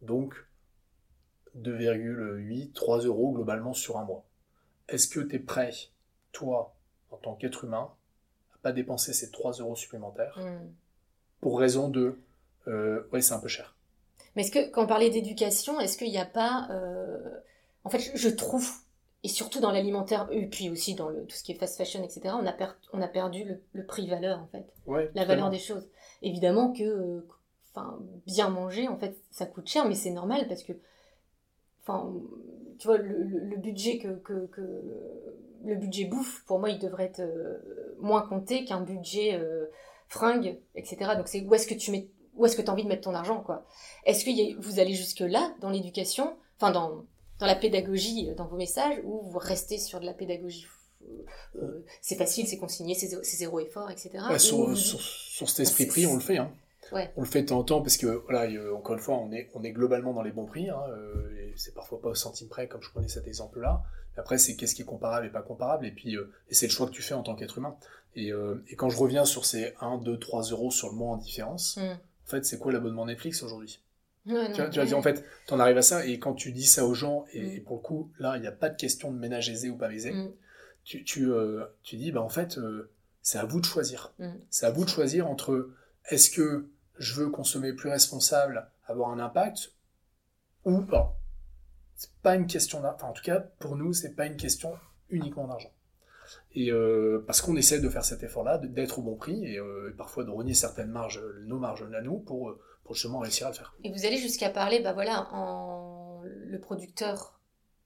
donc 2,8, 3 euros globalement sur un mois est-ce que tu es prêt, toi, en tant qu'être humain, à pas dépenser ces 3 euros supplémentaires hmm. pour raison de euh, ouais, c'est un peu cher. Mais est-ce que, quand on parlait d'éducation, est-ce qu'il n'y a pas. Euh, en fait, je trouve, et surtout dans l'alimentaire, et puis aussi dans le, tout ce qui est fast fashion, etc., on a, on a perdu le, prix-valeur, en fait. la valeur des choses. Évidemment que. Euh, enfin, bien manger, en fait, ça coûte cher, mais c'est normal parce que. Enfin, tu vois, le, budget que, que, le budget bouffe, pour moi, il devrait être euh, moins compté qu'un budget euh, fringue, etc. Donc c'est où est-ce que tu mets, où est-ce que as envie de mettre ton argent, quoi. Est-ce que vous allez jusque là dans l'éducation, enfin dans dans la pédagogie, euh, dans vos messages, ou vous restez sur de la pédagogie c'est facile, c'est consigné, c'est zéro, effort, etc. sur, sur, cet esprit pris, on le fait. Hein. On le fait de temps en temps parce que, voilà, encore une fois, on est, on est globalement dans les bons prix. Hein, euh, et c'est parfois pas au centime près, comme je prenais cet exemple-là. Après, c'est qu'est-ce qui est comparable et pas comparable. Et puis, euh, et c'est le choix que tu fais en tant qu'être humain. Et, euh, et, quand je reviens sur ces 1, 2, 3 euros sur le mois en différence, mm. en fait, c'est quoi l'abonnement Netflix aujourd'hui? Tu, vas dire, en fait, tu en arrives à ça. Et quand tu dis ça aux gens, et, mm. pour le coup, là, il n'y a pas de question de ménage aisé ou pas aisé. Mm. Tu, tu, tu, dis, bah, en fait, c'est à vous de choisir. C'est à vous de choisir entre est-ce que je veux consommer plus responsable, avoir un impact, ou pas. C'est pas une question d'argent. en tout cas, pour nous, c'est pas une question uniquement d'argent. Et euh, parce qu'on essaie de faire cet effort-là, d'être au bon prix euh, et, parfois de renier certaines marges, nos marges à nous, pour, euh, pour justement réussir à le faire. Et vous allez jusqu'à parler, bah voilà, en le producteur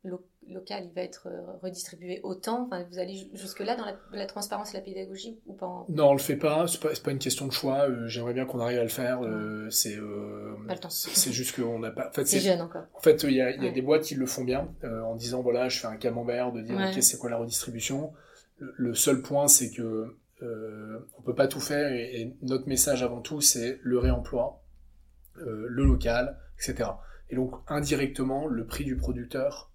local, il va être euh, redistribué autant enfin, Vous allez jusque-là dans la, transparence et la pédagogie ou pas Non, on le fait pas. C'est pas, pas une question de choix. Euh, j'aimerais bien qu'on arrive à le faire. Euh, c'est c'est juste qu'on n'a pas. En fait, (laughs) c'est jeune encore. En fait, il y a, y a des boîtes qui le font bien en disant voilà, je fais un camembert, de dire ok, c'est quoi la redistribution? le, seul point, c'est que euh, on peut pas tout faire et, notre message avant tout, c'est le réemploi, euh, le local, etc. Et donc indirectement, le prix du producteur,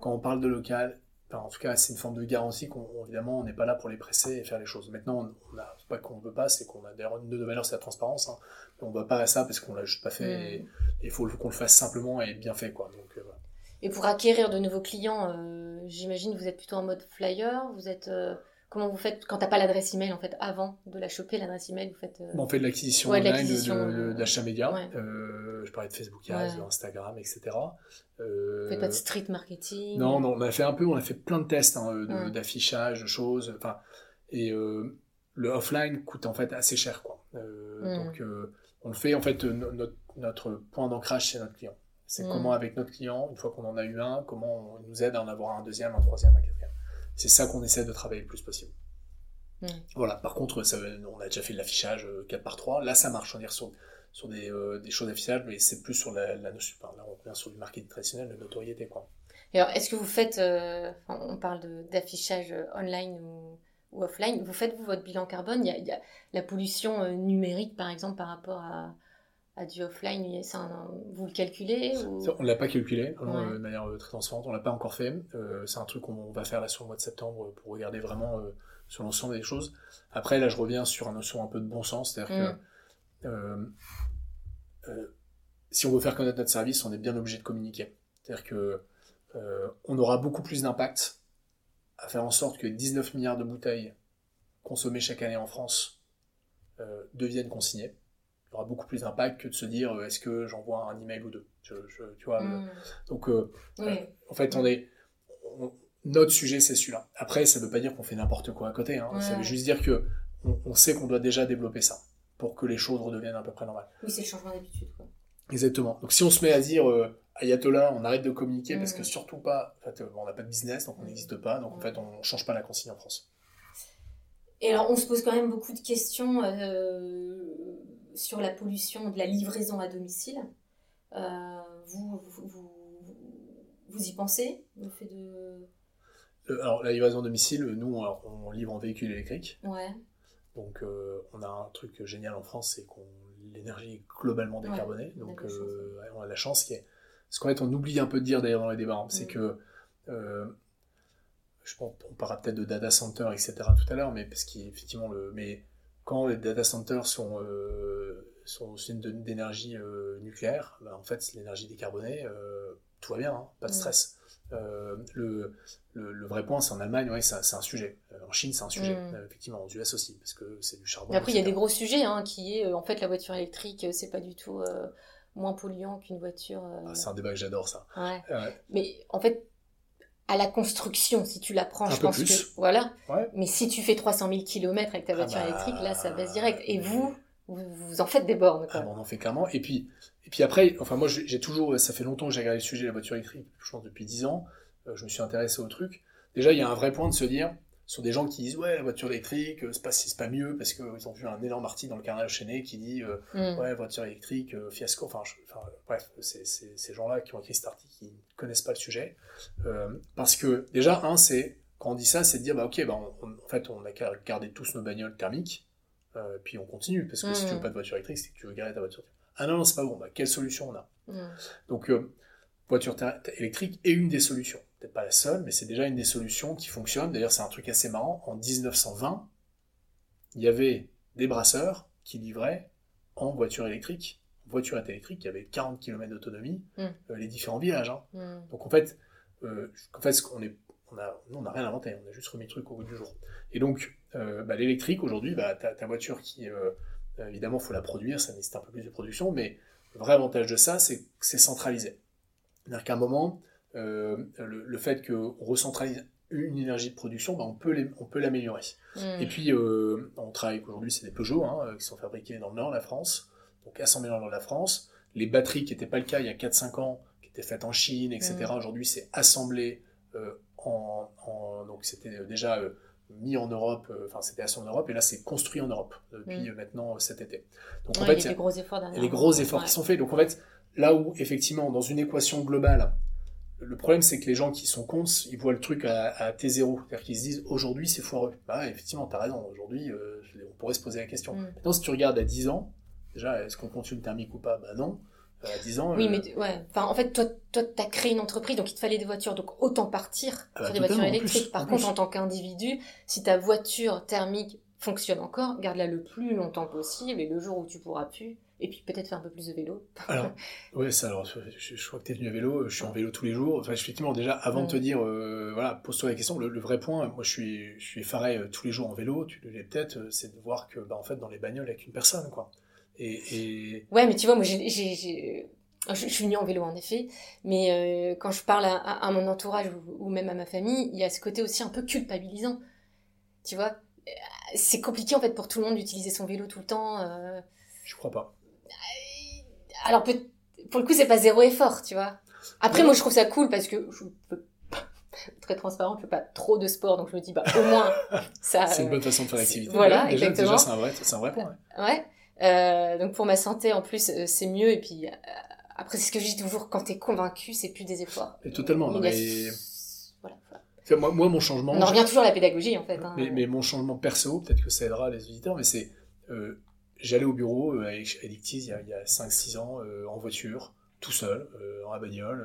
quand on parle de local, en tout cas, c'est une forme de garantie qu'on, évidemment, on n'est pas là pour les presser et faire les choses. Maintenant, on a, pas qu'on ne veut pas, c'est qu'on a d'ailleurs une de nos valeurs, c'est la transparence. Hein. On ne va pas à ça parce qu'on l'a juste pas fait et il faut qu'on le fasse simplement et bien fait, quoi. Donc, euh, Et pour acquérir de nouveaux clients, euh, j'imagine que vous êtes plutôt en mode flyer, vous êtes euh, Comment vous faites quand t'as pas l'adresse email en fait avant de la choper l'adresse email vous faites euh, on fait de l'acquisition online d'achat média. euh, je parlais de Facebook Ads de Instagram etc euh... vous faites pas de street marketing non non on a fait un peu on a fait plein de tests hein, d'affichage de, choses enfin et euh, le offline coûte en fait assez cher quoi. Donc on le fait en fait notre, notre point d'ancrage c'est notre client. C'est comment avec notre client une fois qu'on en a eu un comment on nous aide à en avoir un deuxième un troisième un quatrième c'est ça qu'on essaie de travailler le plus possible. Voilà, par contre, ça, on a déjà fait de l'affichage 4 euh, par 3 Là, ça marche, on est sur, sur des, euh, des choses d'affichage, mais c'est plus sur la, notion. là, on revient sur du marketing traditionnel, de notoriété. Quoi. alors, est-ce que vous faites, euh, on parle d'affichage online ou, ou, offline, vous faites vous votre bilan carbone? Il y, a, la pollution numérique, par exemple, par rapport à, à du offline, vous le calculez ou... On ne l'a pas calculé euh, de manière euh, très transparente, on ne l'a pas encore fait. Euh, c'est un truc qu'on va faire là sur le mois de septembre pour regarder vraiment sur l'ensemble des choses. Après, là, je reviens sur un notion un peu de bon sens, c'est-à-dire que mm. si on veut faire connaître notre service, on est bien obligé de communiquer. C'est-à-dire que on aura beaucoup plus d'impact à faire en sorte que 19 milliards de bouteilles consommées chaque année en France deviennent consignées il y aura beaucoup plus d'impact que de se dire euh, est-ce que j'envoie un email ou deux. tu vois, mm. donc euh, euh, en fait, on est, notre sujet c'est celui-là. Après, ça ne veut pas dire qu'on fait n'importe quoi à côté. Hein. Ça veut juste dire que on, sait qu'on doit déjà développer ça pour que les choses redeviennent à peu près normales. Oui, c'est le changement d'habitude. Exactement. Donc si on se met à dire Ayatollah, on arrête de communiquer parce que mm. surtout pas, en fait, on n'a pas de business, donc on mm. n'existe pas, donc en fait on change pas la consigne en France. Et alors on se pose quand même beaucoup de questions sur la pollution de la livraison à domicile. Euh, vous, vous, vous, y pensez le fait de... Euh, alors, la livraison à domicile, nous, on, livre en véhicule électrique. Ouais. Donc, euh, on a un truc génial en France, c'est qu'on l'énergie est globalement décarbonée. donc, on a la chance qui est. Ce qu'en fait, on oublie un peu de dire d'ailleurs dans les débats, hein, c'est mm. que. je pense, on parlera peut-être de data center, etc. tout à l'heure, mais parce qu'effectivement, le. Mais quand les data centers sont, euh, sont d'énergie euh, nucléaire, bah, en fait, c'est l'énergie décarbonée, euh, tout va bien, hein, pas de stress. Euh, le, le, vrai point, c'est en Allemagne, ouais, c'est un sujet. En Chine, c'est un sujet. Mm. effectivement, en US aussi, parce que c'est du charbon. après, il y a des gros sujets, hein, qui est, en fait, la voiture électrique, c'est pas du tout moins polluant qu'une voiture. Ah, c'est un débat que j'adore, ça. Ouais. Mais en fait, à la construction, si tu la prends, je pense que voilà. Mais si tu fais 300 000 km avec ta ah voiture bah, électrique, là, ça baisse direct. Et vous, vous, en faites des bornes. Ah, on en fait clairement. Et puis, et puis après, enfin moi, j'ai toujours, ça fait longtemps que j'ai regardé le sujet de la voiture électrique. Je pense depuis 10 ans, euh, je me suis intéressé au truc. Déjà, il y a un vrai point de se dire, sur des gens qui disent ouais la voiture électrique euh, c'est pas c'est pas mieux parce qu'ils ont vu un énorme article dans le carnet enchaîné qui dit euh, mm. ouais voiture électrique euh, fiasco. Enfin, bref c'est ces gens-là qui ont écrit cet article qui ne connaissent pas le sujet. Parce que déjà un c'est quand on dit ça c'est de dire bah ok bah en fait on a qu'à garder tous nos bagnoles thermiques puis on continue. Parce que si tu veux mm. pas de voiture électrique c'est que tu veux garder ta voiture. Ah non non c'est pas bon. Bah quelle solution on a? Mm. donc voiture électrique est une des solutions peut-être pas la seule, mais c'est déjà une des solutions qui fonctionne. D'ailleurs, c'est un truc assez marrant. En 1920, il y avait des brasseurs qui livraient en voiture électrique, voiture électrique, qui avait 40 km d'autonomie, mm. euh, les différents villages. Hein. Mm. Donc en fait, euh, en fait, on est, on a, on n'a rien inventé, on a juste remis le truc au bout du jour. Et donc, euh, bah, l'électrique, aujourd'hui, bah, ta, ta, voiture qui, évidemment, faut la produire, ça nécessite un peu plus de production, mais le vrai avantage de ça, c'est que c'est centralisé. C'est-à-dire qu'à un moment, euh, le, fait qu'on recentralise une énergie de production, bah, on peut l'améliorer. Mm. Et puis, euh, on travaille aujourd'hui, c'est des Peugeot hein, euh, qui sont fabriqués dans le nord de la France, donc assemblés dans le nord de la France. Les batteries, qui n'étaient pas le cas il y a 4-5 ans, qui étaient faites en Chine, etc., mm. aujourd'hui, c'est assemblé en, Donc, c'était déjà mis en Europe, enfin, c'était assemblé en Europe, et là, c'est construit en Europe depuis mm. maintenant cet été. Donc, en fait, il y a des gros efforts derrière. Les gros efforts qui sont faits. Donc, en fait, là où, effectivement, dans une équation globale, le problème, c'est que les gens qui sont contre, ils voient le truc à, à T0. C'est-à-dire qu'ils se disent aujourd'hui, c'est foireux. Bah, effectivement, t'as raison. Aujourd'hui, euh, on pourrait se poser la question. Mm. Maintenant, si tu regardes à 10 ans, déjà, est-ce qu'on continue le thermique ou pas? Bah non. Euh, À 10 ans. Oui, euh, mais ouais. Enfin, en fait, toi, toi, t'as créé une entreprise, donc il te fallait des voitures, donc autant partir Ah bah, sur des voitures électriques. plus, Par en contre, plus. en tant qu'individu, si ta voiture thermique fonctionne encore, garde-la le plus longtemps possible, et le jour où tu pourras plus, et puis peut-être faire un peu plus de vélo. (laughs) Alors, ouais, ça, alors, je, je crois que t'es venu à vélo, je suis en vélo tous les jours. Enfin, effectivement, déjà, avant de te dire, euh, voilà, pose-toi la question, le, le vrai point, moi, je suis, je suis effaré euh, tous les jours en vélo, tu le l'es peut-être, euh, c'est de voir que, bah, en fait, dans les bagnoles, il n'y a qu'une personne, quoi. Et, et Ouais, mais tu vois, moi, j'ai, je, je suis venue en vélo, en effet, mais euh, quand je parle à, à- à mon entourage ou, ou même à ma famille, il y a ce côté aussi un peu culpabilisant. Tu vois, c'est compliqué en fait pour tout le monde d'utiliser son vélo tout le temps. euh. je crois pas. Alors, pour le coup, c'est pas zéro effort, tu vois. Après, Ouais. moi, je trouve ça cool parce que je peux pas- (laughs) très transparent, je fais pas trop de sport, donc je me dis, bah, au moins, (laughs) ça. C'est une bonne façon de faire l'activité. voilà, déjà, exactement. déjà, c'est un vrai, c'est un vrai point. ouais. Ouais. Euh, donc pour ma santé, en plus, euh, c'est mieux. Et puis, euh, après, c'est ce que je dis toujours, quand t'es convaincu, c'est plus des efforts. Mais totalement, mais- Voilà, moi, mon changement. On en revient toujours à la pédagogie, en fait. hein. Mais, mais mon changement perso, peut-être que ça aidera les auditeurs, mais c'est. Euh, J'allais au bureau euh, avec Addictiz il y a, il y a 5-6 ans, euh, en voiture, tout seul, euh, en la bagnole.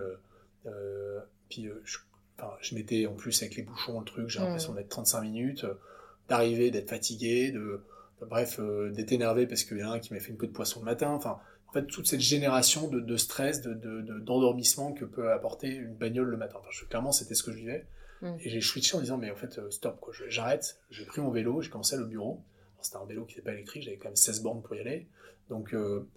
euh, euh, puis euh, je, enfin, je m'étais en plus avec les bouchons, le truc, j'ai Mm. l'impression d'être 35 minutes, euh, d'arriver, d'être fatigué, de. Bref, euh, d'être énervé parce qu'il y en a un qui m'a fait une queue de poisson le matin. Enfin, en fait, toute cette génération de, de stress, de, de- de- d'endormissement que peut apporter une bagnole le matin. Enfin, je- clairement, c'était ce que je vivais. Mm. Et j'ai switché en disant, mais en fait, euh, stop, quoi, j'arrête. J'ai pris mon vélo, j'ai commencé à aller au bureau. C'était un vélo qui n'était pas électrique, j'avais quand même 16 bornes pour y aller. Donc, euh,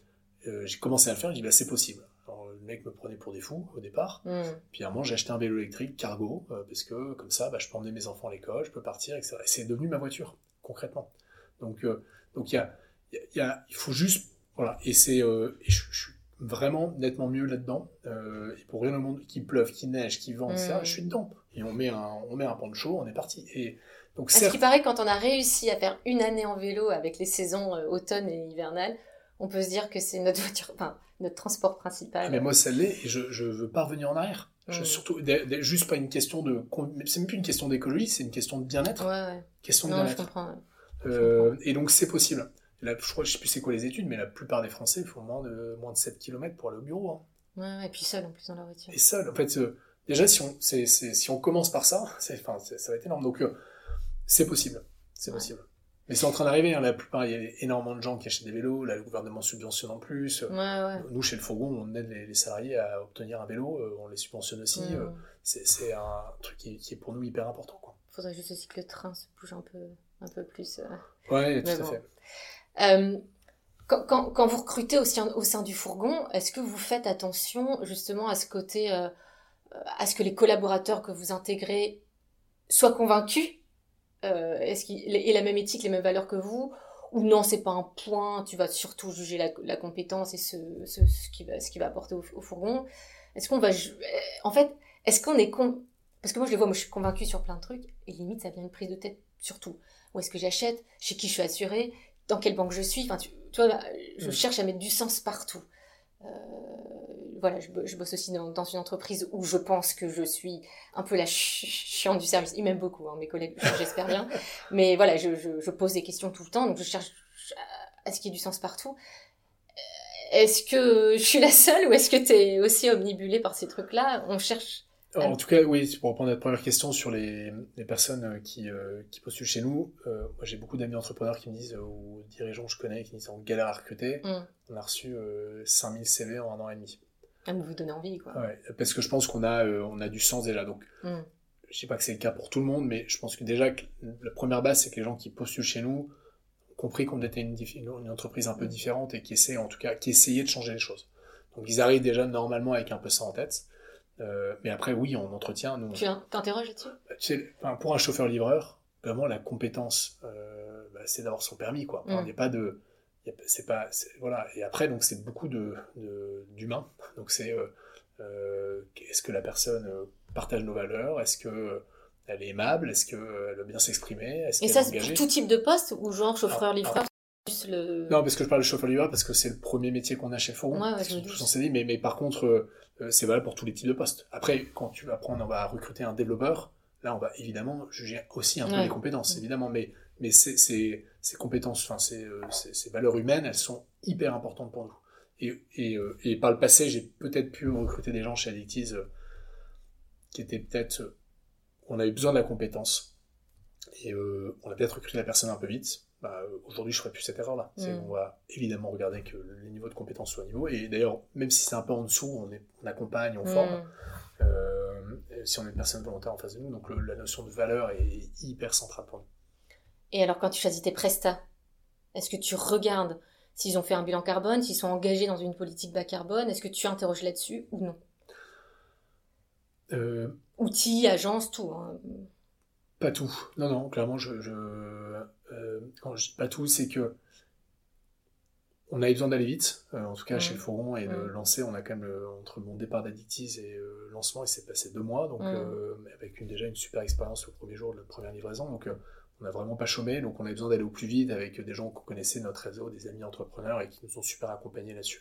euh, j'ai commencé à le faire, j'ai dit, bah, c'est possible. Alors, le mec me prenait pour des fous au départ. Hmm. Puis à un moment, j'ai acheté un vélo électrique cargo, euh, parce que comme ça, bah, je peux emmener mes enfants à l'école, je peux partir, etc. Et c'est devenu ma voiture, concrètement. Donc, donc il y a, y a- y a- il faut juste, voilà. Et c'est, je, suis vraiment nettement mieux là-dedans. Et pour rien au monde, qu'il pleuve, qu'il neige, qu'il vente, ça, je suis dedans. Et on met un, on met un poncho, on est parti. Et donc À ce certes, qui paraît, quand on a réussi à faire une année en vélo avec les saisons euh, automne et hivernales, on peut se dire que c'est notre (laughs) voiture, enfin, notre transport principal. Ah, mais moi ça l'est et je, je veux pas revenir en arrière. Je, Mm. surtout, juste pas une question de, c'est même plus une question d'écologie, c'est une question de bien-être. Ouais, ouais. Question de bien-être. ouais. Euh, et donc c'est possible. Là, je crois, je sais plus c'est quoi les études, mais la plupart des Français font moins de, moins de 7 km pour aller au bureau. hein. Ouais, et puis seul en plus dans la voiture. Et ça, en fait, euh, déjà, si on, si commence par ça, ça va être énorme. Donc, euh, c'est possible. C'est possible. Mais c'est en train d'arriver. hein. La plupart, il y a énormément de gens qui achètent des vélos. Là, le gouvernement subventionne en plus. Ouais, ouais. Nous, chez le Fourgon, on aide les, les salariés à obtenir un vélo. euh, on les subventionne aussi. Euh, c'est, un truc qui, qui est pour nous hyper important. Quoi. Faudrait juste aussi que le train se bouge un peu, un peu plus. euh. Ouais, tout à fait. Euh, quand, quand, quand vous recrutez au sein, au sein du fourgon, est-ce que vous faites attention justement à ce côté, euh, à ce que les collaborateurs que vous intégrez soient convaincus euh, Est-ce qu'ils aient la même éthique, les mêmes valeurs que vous? Ou non, c'est pas un point, tu vas surtout juger la, la compétence et ce, ce, ce qui va, ce qui va apporter au, au fourgon Est-ce qu'on va. En fait, est-ce qu'on est con. Parce que moi, je les vois, moi, je suis convaincue sur plein de trucs, et limite, ça vient une prise de tête sur tout. Où est-ce que j'achète? Chez qui je suis assurée? Dans quelle banque je suis? Enfin, tu, tu vois, je Mm. cherche à mettre du sens partout. Euh, voilà, je, bo- je bosse aussi dans, dans une entreprise où je pense que je suis un peu la chi- chiante du service. Ils m'aiment beaucoup, hein, mes collègues, j'espère bien. (laughs) Mais voilà, je, je, je pose des questions tout le temps, donc je cherche à, à ce qu'il y ait du sens partout. Euh, Est-ce que je suis la seule ou est-ce que tu es aussi omnibulée par ces trucs-là? On cherche. Alors, en tout cas, oui, pour répondre à la première question sur les, les personnes euh, qui, euh, qui postulent chez nous, euh, moi j'ai beaucoup d'amis entrepreneurs qui me disent, ou dirigeants que je connais, qui me disent on galère à recruter. Mm. On a reçu euh, 5000 CV en un an et demi. à vous donner envie, quoi. Ouais, parce que je pense qu'on a, on a du sens déjà. Donc, Mm. je dis pas que c'est le cas pour tout le monde, mais je pense que déjà, que la première base, c'est que les gens qui postulent chez nous ont compris qu'on était une, entreprise un peu différente et qui essaie, en tout cas, qui essayait de changer les choses. Donc, ils arrivent déjà normalement avec un peu ça en tête. Euh, mais après, oui, en entretien, nous, Tu t'interroges là-dessus? Bah, tu sais, enfin, pour un chauffeur-livreur, vraiment la compétence, euh, bah, c'est d'avoir son permis, quoi. Enfin, Mm. A pas de, c'est pas, voilà. Et après, donc c'est beaucoup de de- d'humain. Donc c'est, euh, est-ce que la personne partage nos valeurs? Est-ce que elle est aimable? Est-ce qu'elle va bien s'exprimer? Et ça, est c'est pour tout type de poste ou genre chauffeur-livreur le... Non, parce que je parle de chauffeur livreur parce que c'est le premier métier qu'on a chez Forum. Ouais, ouais, je tous mais, mais par contre, euh, euh, c'est valable pour tous les types de postes. Après, quand tu vas prendre, on va recruter un développeur, là, on va évidemment juger aussi un peu Ouais. les compétences, Mm. évidemment, mais, mais ces, ces, ces compétences, enfin, ces, euh, ces, ces valeurs humaines, elles sont hyper importantes pour nous. Et, et, euh, et par le passé, j'ai peut-être pu recruter des gens chez Addictiz qui étaient peut-être. on a eu besoin de la compétence. Et on a peut-être recruté la personne un peu vite. Bah, Aujourd'hui, je ferais plus cette erreur-là. C'est Mm. On va évidemment regarder que les niveaux de compétences soient au niveau. Et d'ailleurs, même si c'est un peu en dessous, on, est, on accompagne, on forme. Mm. Euh, si on est une personne volontaire en face de nous, donc le- la notion de valeur est hyper centrale pour nous. Et alors, quand tu choisis tes prestats, est-ce que tu regardes s'ils ont fait un bilan carbone, s'ils sont engagés dans une politique bas carbone Est-ce que tu interroges là-dessus ou non? Euh, Outils, agences, tout. hein. Pas tout. Non, non, clairement, je, je euh, quand je dis pas tout, c'est que on a eu besoin d'aller vite, euh, en tout cas chez Foron, et de Mm. lancer. On a quand même, le- entre mon départ d'Addictiz et euh, le lancement, il s'est passé deux mois, donc euh, avec une, déjà une super expérience le premier jour de la première livraison. Donc euh, on n'a vraiment pas chômé, donc on a eu besoin d'aller au plus vite avec des gens qu'on connaissait, notre réseau, des amis entrepreneurs, et qui nous ont super accompagnés là-dessus.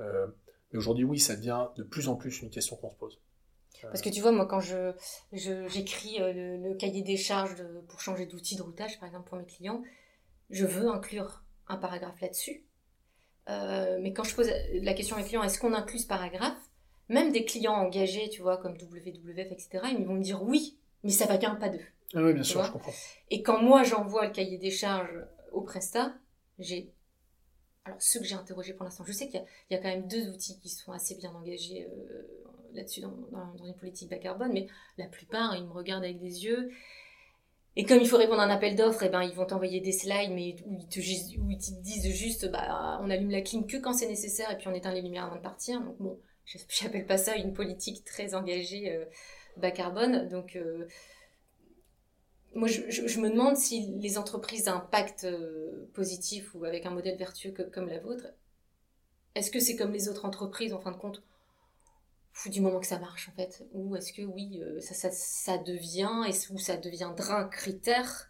Euh, mais aujourd'hui, oui, ça devient de plus en plus une question qu'on se pose. Euh, Parce que tu vois, moi, quand je je- j'écris euh, le, le cahier des charges de- pour changer d'outil de routage, par exemple, pour mes clients, je veux inclure un paragraphe là-dessus. Euh, mais quand je pose la question à mes clients, est-ce qu'on inclut ce paragraphe? Même des clients engagés, tu vois, comme WWF, etc., ils vont me dire oui, mais ça va qu'un pas deux. Ah oui, bien sûr, je comprends. Et quand moi j'envoie le cahier des charges au Presta, j'ai. Alors, ceux que j'ai interrogés pour l'instant, je sais qu'il y, y a quand même deux outils qui sont assez bien engagés euh, là-dessus dans, dans- dans une politique bas carbone, mais la plupart, ils me regardent avec des yeux. Et comme il faut répondre à un appel d'offres, eh ben, ils vont t'envoyer des slides mais où, ils te, disent juste bah, on allume la clim que quand c'est nécessaire et puis on éteint les lumières avant de partir. Donc, bon, j'appelle pas ça une politique très engagée euh, bas carbone. Donc, euh, moi, je, me demande si les entreprises à impact euh, positif ou avec un modèle vertueux comme la vôtre, est-ce que c'est comme les autres entreprises, en fin de compte, fou du moment que ça marche, en fait Ou est-ce que, oui, euh, ça, ça, ça devient, et ou ça deviendra un critère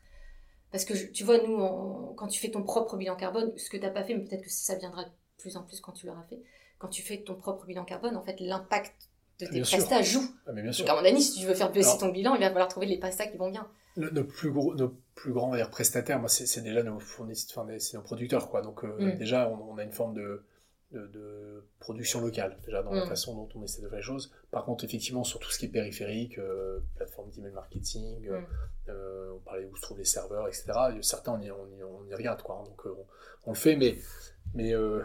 Parce que, je- tu vois, nous, quand tu fais ton propre bilan carbone, ce que tu n'as pas fait, mais peut-être que ça viendra de plus en plus quand tu l'auras fait, quand tu fais ton propre bilan carbone, en fait, l'impact de tes Bien sûr. prestats joue. Ah, mais bien sûr. Donc, à mon avis, si tu veux faire baisser Alors- ton bilan, il va falloir trouver les prestats qui vont bien. Nos, nos plus gros, nos plus grands prestataires, moi, c'est déjà nos fournisseurs, enfin, c'est nos producteurs, quoi. Donc euh, Mm. déjà, on, on a une forme de, de, de production locale, déjà dans la Mm. façon dont on essaie de faire les choses. Par contre, effectivement, sur tout ce qui est périphérique, euh, plateforme d'email marketing, euh, Mm. euh, on parlait où se trouvent les serveurs, etc. Certains, on y, on y- on y regarde, quoi. hein. donc euh, on, on le fait, mais mais euh,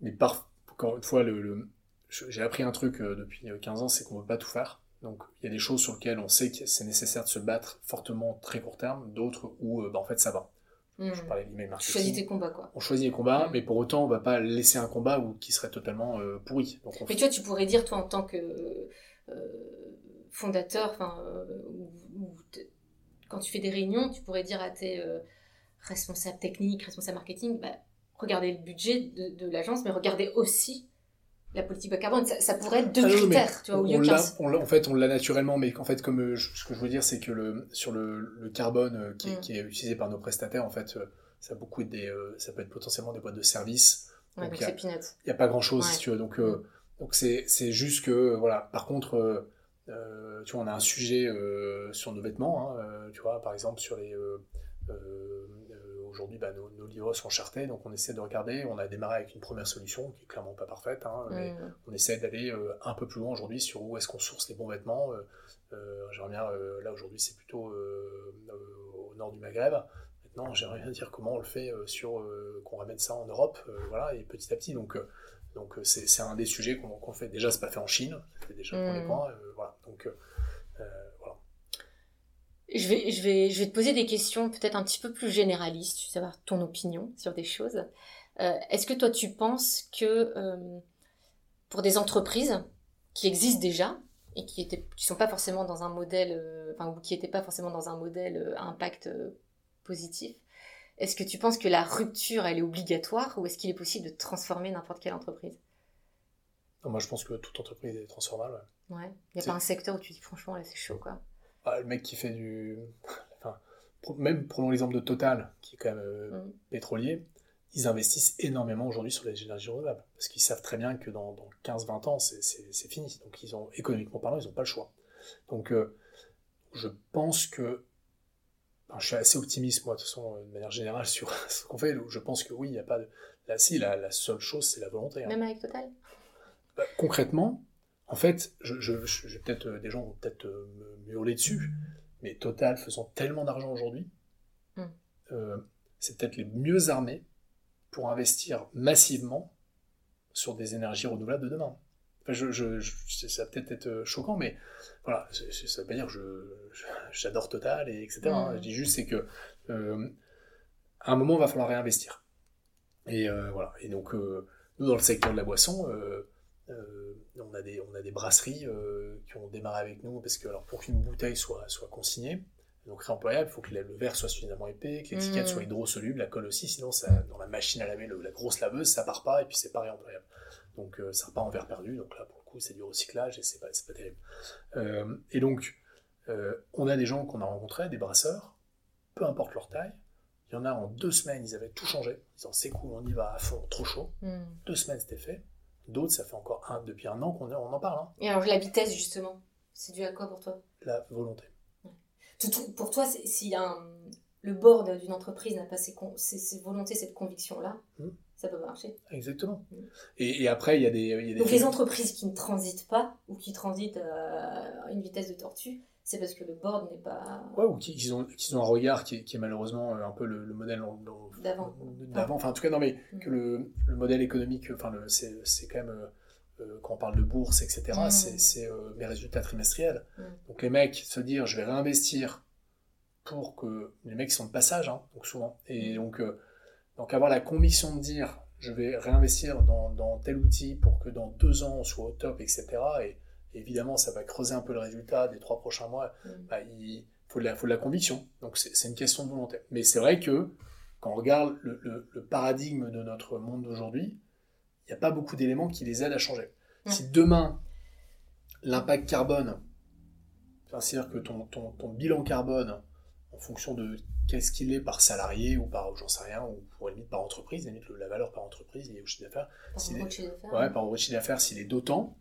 mais par, encore une fois, le, j'ai appris un truc euh, depuis 15 ans, c'est qu'on ne peut pas tout faire. Donc il y a des choses sur lesquelles on sait que c'est nécessaire de se battre fortement très court terme, d'autres où euh, bah, en fait ça va. Mm. Je parlais d'email Tu choisis tes combats, quoi. On choisit les combats, mais pour autant on va pas laisser un combat où, qui serait totalement euh, pourri. Donc on Mais tu vois, tu pourrais dire, toi, en tant que euh, fondateur, enfin, euh, quand tu fais des réunions, tu pourrais dire à tes responsables techniques, responsables marketing, bah, regardez le budget de, de l'agence, mais regardez aussi la politique bas carbone. Ça, ça pourrait être deux Ah critères, tu vois, au lieu l'a- 15. on en fait, on l'a naturellement, mais en fait, comme euh, je- ce que je veux dire, c'est que le, sur le, le carbone euh, qui, est, Mm. qui est utilisé par nos prestataires, en fait, euh, ça, a beaucoup des, ça peut être potentiellement des boîtes de services. Ouais, donc il y a- n'y a pas grand chose Ouais. si tu veux donc euh, donc c'est c'est juste que voilà par contre euh, tu vois on a un sujet euh, sur nos vêtements hein, tu vois par exemple sur les aujourd'hui bah, nos, nos livres sont chartés donc on essaie de regarder on a démarré avec une première solution qui est clairement pas parfaite hein, mais on essaie d'aller euh, un peu plus loin aujourd'hui sur où est-ce qu'on source les bons vêtements euh, euh, j'aimerais bien là aujourd'hui c'est plutôt au nord du Maghreb Maintenant, j'aimerais bien dire comment on le fait sur qu'on ramène ça en Europe, voilà, et petit à petit. Donc, donc c'est un des sujets qu'on fait. Déjà, c'est pas fait en Chine, c'est déjà le premier Mm. point, euh, voilà. Donc. Je vais, je, vais, je vais te poser des questions peut-être un petit peu plus généralistes, je veux savoir ton opinion sur des choses. Euh, Est-ce que toi tu penses que euh, pour des entreprises qui existent déjà et qui sont pas forcément dans un modèle, euh, enfin ou qui n'étaient pas forcément dans un modèle à impact positif, est-ce que tu penses que la rupture elle est obligatoire ou est-ce qu'il est possible de transformer n'importe quelle entreprise? Non, moi, je pense que toute entreprise est transformable. ouais. Ouais. Il n'y a pas un secteur où tu dis franchement là c'est chaud quoi. Ah, le mec qui fait du. (laughs) Enfin, même prenons l'exemple de Total, qui est quand même euh, Mm. pétrolier, ils investissent énormément aujourd'hui sur les énergies renouvelables. Parce qu'ils savent très bien que dans, dans 15-20 ans, c'est- fini. Donc, ils ont, économiquement parlant, ils n'ont pas le choix. Donc, euh, je pense que. enfin, je suis assez optimiste, moi, de toute façon, de manière générale, (laughs) sur ce qu'on fait. Je pense que oui, il n'y a pas de. Là, si, la, la seule chose, c'est la volonté. hein. Même avec Total Bah, concrètement, en fait, je, je, je- je- peut-être euh, des gens vont peut-être euh, me, hurler dessus, mais Total faisant tellement d'argent aujourd'hui, Mm. euh, c'est peut-être les mieux armés pour investir massivement sur des énergies renouvelables de demain. Enfin, je, je, je- ça va peut-être être choquant, mais voilà, c'est- ça veut pas dire que j'adore Total et etc. hein. Mm. Je dis juste c'est que euh, à un moment, il va falloir réinvestir. Et euh, voilà. Et donc, euh, nous, dans le secteur de la boisson, euh, on, a des, on a des brasseries euh, qui ont démarré avec nous parce que alors, pour qu'une bouteille soit, soit consignée, donc réemployable, il faut que le verre soit suffisamment épais, que l'étiquette Mhm. soit hydrosoluble, la colle aussi, sinon ça, dans la machine à laver, le- la grosse laveuse, ça part pas et puis c'est pas réemployable. Donc euh, ça repart en verre perdu, donc là pour le coup c'est du recyclage et c'est pas, pas terrible. Et donc on a des gens qu'on a rencontrés, des brasseurs, peu importe leur taille, il y en a en deux semaines, ils avaient tout changé, en disant c'est cool, on y va à fond, trop chaud. Mm. Deux semaines c'était fait. D'autres, ça fait encore un, depuis un an qu'on on en parle, hein. Et alors la vitesse justement, c'est dû à quoi pour toi? La volonté. Pour toi, c'est- si un- le board d'une entreprise n'a pas ces, volontés, cette conviction-là, Mm. ça peut marcher. Exactement. Mm. Et, et après, il y a des. il y a des Donc les entreprises qui ne transitent pas ou qui transitent euh, à une vitesse de tortue, c'est parce que le board n'est pas Ouais, ou qui, qui ont, qui ont un regard qui est, qui est malheureusement euh, un peu le, le modèle D'avant. d'avant. Enfin, en tout cas, non, mais Mm. que le, le modèle économique, enfin, c'est quand même, euh, euh, quand on parle de bourse, etc., Mm. c'est euh, mes résultats trimestriels. Mm. Donc les mecs se dire, je vais réinvestir pour que les mecs sont de passage, hein, donc souvent. Et donc, euh, donc avoir la conviction de dire, je vais réinvestir dans, dans tel outil pour que dans deux ans on soit au top, etc. Et évidemment, ça va creuser un peu le résultat des trois prochains mois. Mm. Bah, il faut de la, faut de la conviction. Donc c'est une question de volonté. Mais c'est vrai que quand on regarde le, le- le paradigme de notre monde d'aujourd'hui, il n'y a pas beaucoup d'éléments qui les aident à changer. Ouais. Si demain, l'impact carbone, c'est-à-dire que ton, ton, ton bilan carbone, en fonction de qu'est-ce qu'il est par salarié ou par, j'en sais rien, ou pour limite par entreprise, limite la valeur par entreprise liée au chiffre d'affaires, par d'affaires. ouais, par rapport au chiffre d'affaires, s'il est d'autant,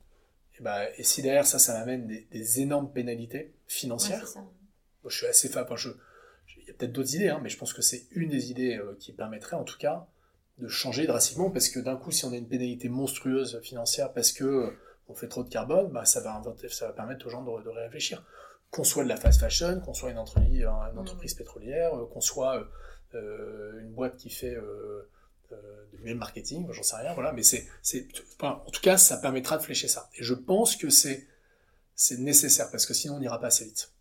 et, bah, et si derrière ça, ça m'amène des, des énormes pénalités financières, je suis assez fa- enfin, je, je- il y a peut-être d'autres idées, hein, mais je pense que c'est une des idées euh, qui permettrait en tout cas de changer drastiquement parce que d'un coup, si on a une pénalité monstrueuse financière parce que euh, on fait trop de carbone, bah, ça, va inventer, ça va permettre aux gens de, de réfléchir. Qu'on soit de la fast fashion, qu'on soit une entreprise, une entreprise pétrolière, euh, qu'on soit euh, une boîte qui fait euh, de l'email marketing, j'en sais rien, voilà, mais c'est, c'est, enfin, en tout cas, ça permettra de flécher ça. Et je pense que c'est, c'est nécessaire parce que sinon on n'ira pas assez vite.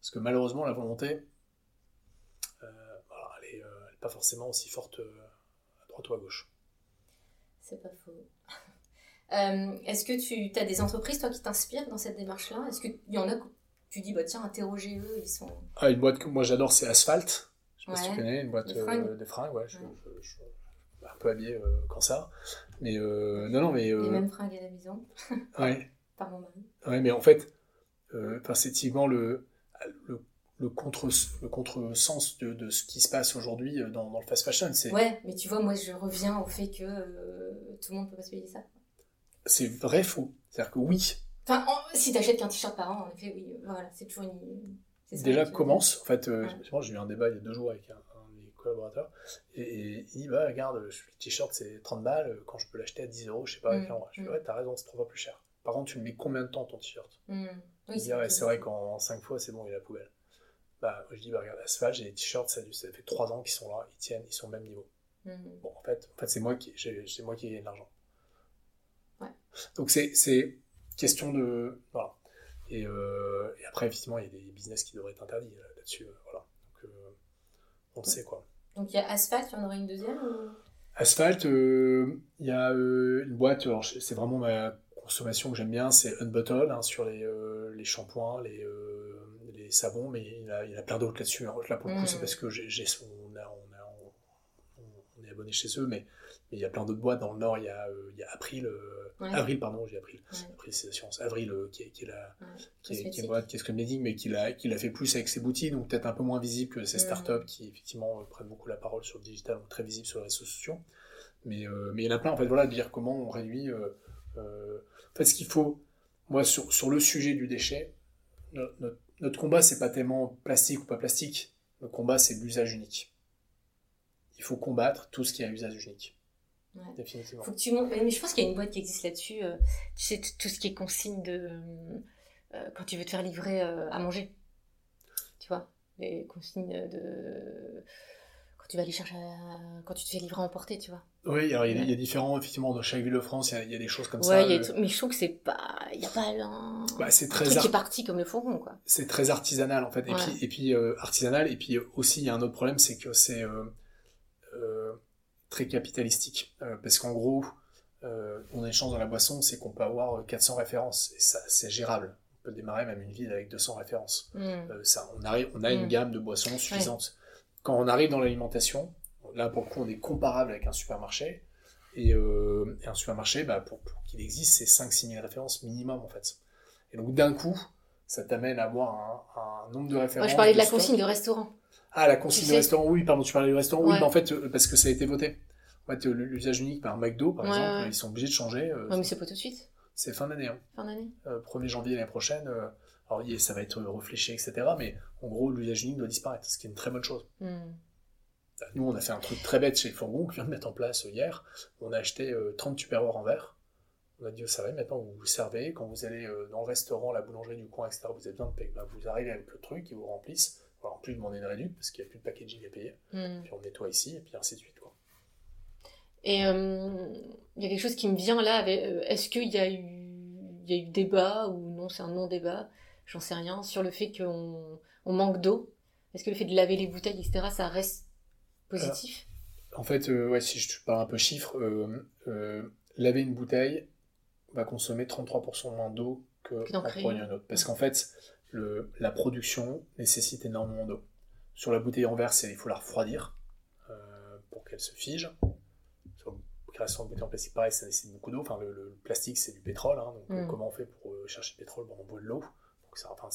Parce que malheureusement, la volonté, euh, elle n'est pas forcément aussi forte euh, à droite ou à gauche. C'est pas faux. (laughs) Euh, Est-ce que tu as des entreprises, toi, qui t'inspirent dans cette démarche-là? Est-ce qu'il y en a que tu dis, bah tiens, interrogez-eux, ils sont... Ah, une boîte que moi j'adore, c'est Asphalt. Je sais pas si tu Ouais. connais, une boîte Des euh, fringues. ouais. Je, Ouais. je- je- je- un peu habillé euh, quand ça. Mais euh, non, non, mais. euh, Les mêmes fringues à la maison, (laughs) ouais, par mon mari. ouais, mais en fait, euh, c'est typiquement le, le, le contre le contresens de, de ce qui se passe aujourd'hui euh, dans, dans le fast fashion. C'est Ouais, mais tu vois, moi, je reviens au fait que euh, tout le monde peut pas se payer ça. c'est vrai faux. C'est-à-dire que oui, Enfin, en- si t'achètes qu'un t-shirt par an, en effet, oui, euh, voilà, c'est toujours une... déjà commence. En fait, euh, Ouais. j'ai eu un débat il y a deux jours avec un, collaborateurs. Et, et il dit bah, regarde, le t-shirt c'est 30 balles, euh, quand je peux l'acheter à 10 euros, je sais pas, avec Mm. un mois. Je dis Mm. ouais, t'as raison, c'est trois fois plus cher. Par contre, tu le mets combien de temps ton t-shirt? Hmm. Il dit, ah ouais, c'est vrai qu'en 5 fois, c'est bon, il est à la poubelle. Bah, je dis, bah, regarde, Asphalt, j'ai des t-shirts, ça, ça fait 3 ans qu'ils sont là, ils tiennent, ils sont au même niveau. Hmm. Bon, en fait, en fait c'est moi qui, j'ai- c'est moi qui gagne de l'argent. Ouais. Donc, c'est, c'est question de. Voilà. Et, euh, et après, effectivement, il y a des business qui devraient être interdits euh, là-dessus. voilà. Donc, euh, on le sait, quoi. Donc il y a Asphalt, il y en aurait une deuxième ou... Asphalt, euh, il y a euh, une boîte, c'est vraiment ma consommation que j'aime bien, c'est Unbottled hein, sur les, euh, les shampoings, les, les savons, mais il y a, il y a plein d'autres là-dessus. hein. Là, pour le coup, Mm. c'est parce que j'ai, j'ai- on, est abonné chez eux, mais il y a plein d'autres boîtes. Dans le Nord, il y a, il y a April, Avril, pardon, j'ai. April, c'est l'assurance. Avril, qui, est, qui, est la, qui, est, qui est boîte qui est Screening, mais qui l'a, qui l'a fait plus avec ses boutiques, donc peut-être un peu moins visible que ces startups qui, effectivement, prennent beaucoup la parole sur le digital, donc très visibles sur les réseaux sociaux. Mais, mais il y en a plein, en fait, voilà, de dire comment on réduit. en fait, ce qu'il faut, moi, sur, sur le sujet du déchet, notre, notre combat, c'est pas tellement plastique ou pas plastique. Le combat, c'est l'usage unique. Il faut combattre tout ce qui a usage unique. Définitivement. Faut que tu Mais je pense qu'il y a une boîte qui existe là-dessus. Euh, tu sais, tout ce qui est consigne de. Euh, quand tu veux te faire livrer euh, à manger. Tu vois Les consignes de quand tu vas aller chercher, quand tu te fais livrer à emporter, tu vois. Oui, alors il y, a, différents, effectivement, dans chaque ville de France, il y a, des choses comme ça. Ouais, mais je trouve que c'est pas, il n'y a pas un, bah, c'est très truc qui est parti comme le fourgon, quoi. C'est très artisanal, en fait. Et puis, et puis artisanal, et puis aussi, il y a un autre problème, c'est que c'est très capitalistique. parce qu'en gros, on échange dans la boisson, c'est qu'on peut avoir 400 références, et ça, c'est gérable. On peut démarrer même une ville avec 200 références. Hmm. ça, on, arrive, on a une hmm. gamme de boissons suffisante. Quand on arrive dans l'alimentation, là pour le coup on est comparable avec un supermarché. Et, euh, un supermarché, bah, pour, qu'il existe, c'est 5-6 000 références minimum en fait. Et donc d'un coup, ça t'amène à avoir un, nombre de références. Moi je parlais de, la consigne de restaurant. Ah, la consigne de restaurant, oui, pardon, tu parlais du restaurant, oui, mais en fait, euh, parce que ça a été voté. En fait, l'usage unique par McDo, par exemple, ils sont obligés de changer. Euh, non, mais c'est pas tout de suite. C'est fin d'année. Hein. Fin d'année. 1er janvier l'année prochaine. alors, ça va être réfléchi, etc. Mais en gros, l'usage unique doit disparaître, ce qui est une très bonne chose. Hmm. Nous, on a fait un truc très bête chez Fourgon, qu'on vient de mettre en place hier. On a acheté 30 euh, tupperwares en verre. On a dit, ça va, maintenant vous vous servez. Quand vous allez euh, dans le restaurant, la boulangerie du coin, etc., vous avez besoin de payer. Bah, vous arrivez avec le truc, ils vous remplissent. En plus, demander une réduction parce qu'il n'y a plus de packaging à payer. Hmm. Puis on nettoie ici, et puis ainsi de suite. Quoi. Et euh, il y a quelque chose qui me vient là. Est-ce qu'il y, a eu, y a eu débat, ou non, c'est un non-débat, j'en sais rien, sur le fait qu'on on manque d'eau Est-ce que le fait de laver les bouteilles, etc., ça reste Positif? En fait, euh, ouais, si je parle un peu chiffres, euh, euh, laver une bouteille va consommer 33% moins d'eau que en une autre. Parce qu'en fait, le, la production nécessite énormément d'eau. Sur la bouteille en verre, il faut la refroidir pour qu'elle se fige. Sur la création de bouteille en plastique, pareil, ça nécessite beaucoup d'eau. Enfin, le, plastique, c'est du pétrole. Hein, donc, mm. comment on fait pour chercher du pétrole bon, On boit de l'eau? Donc, ça, enfin,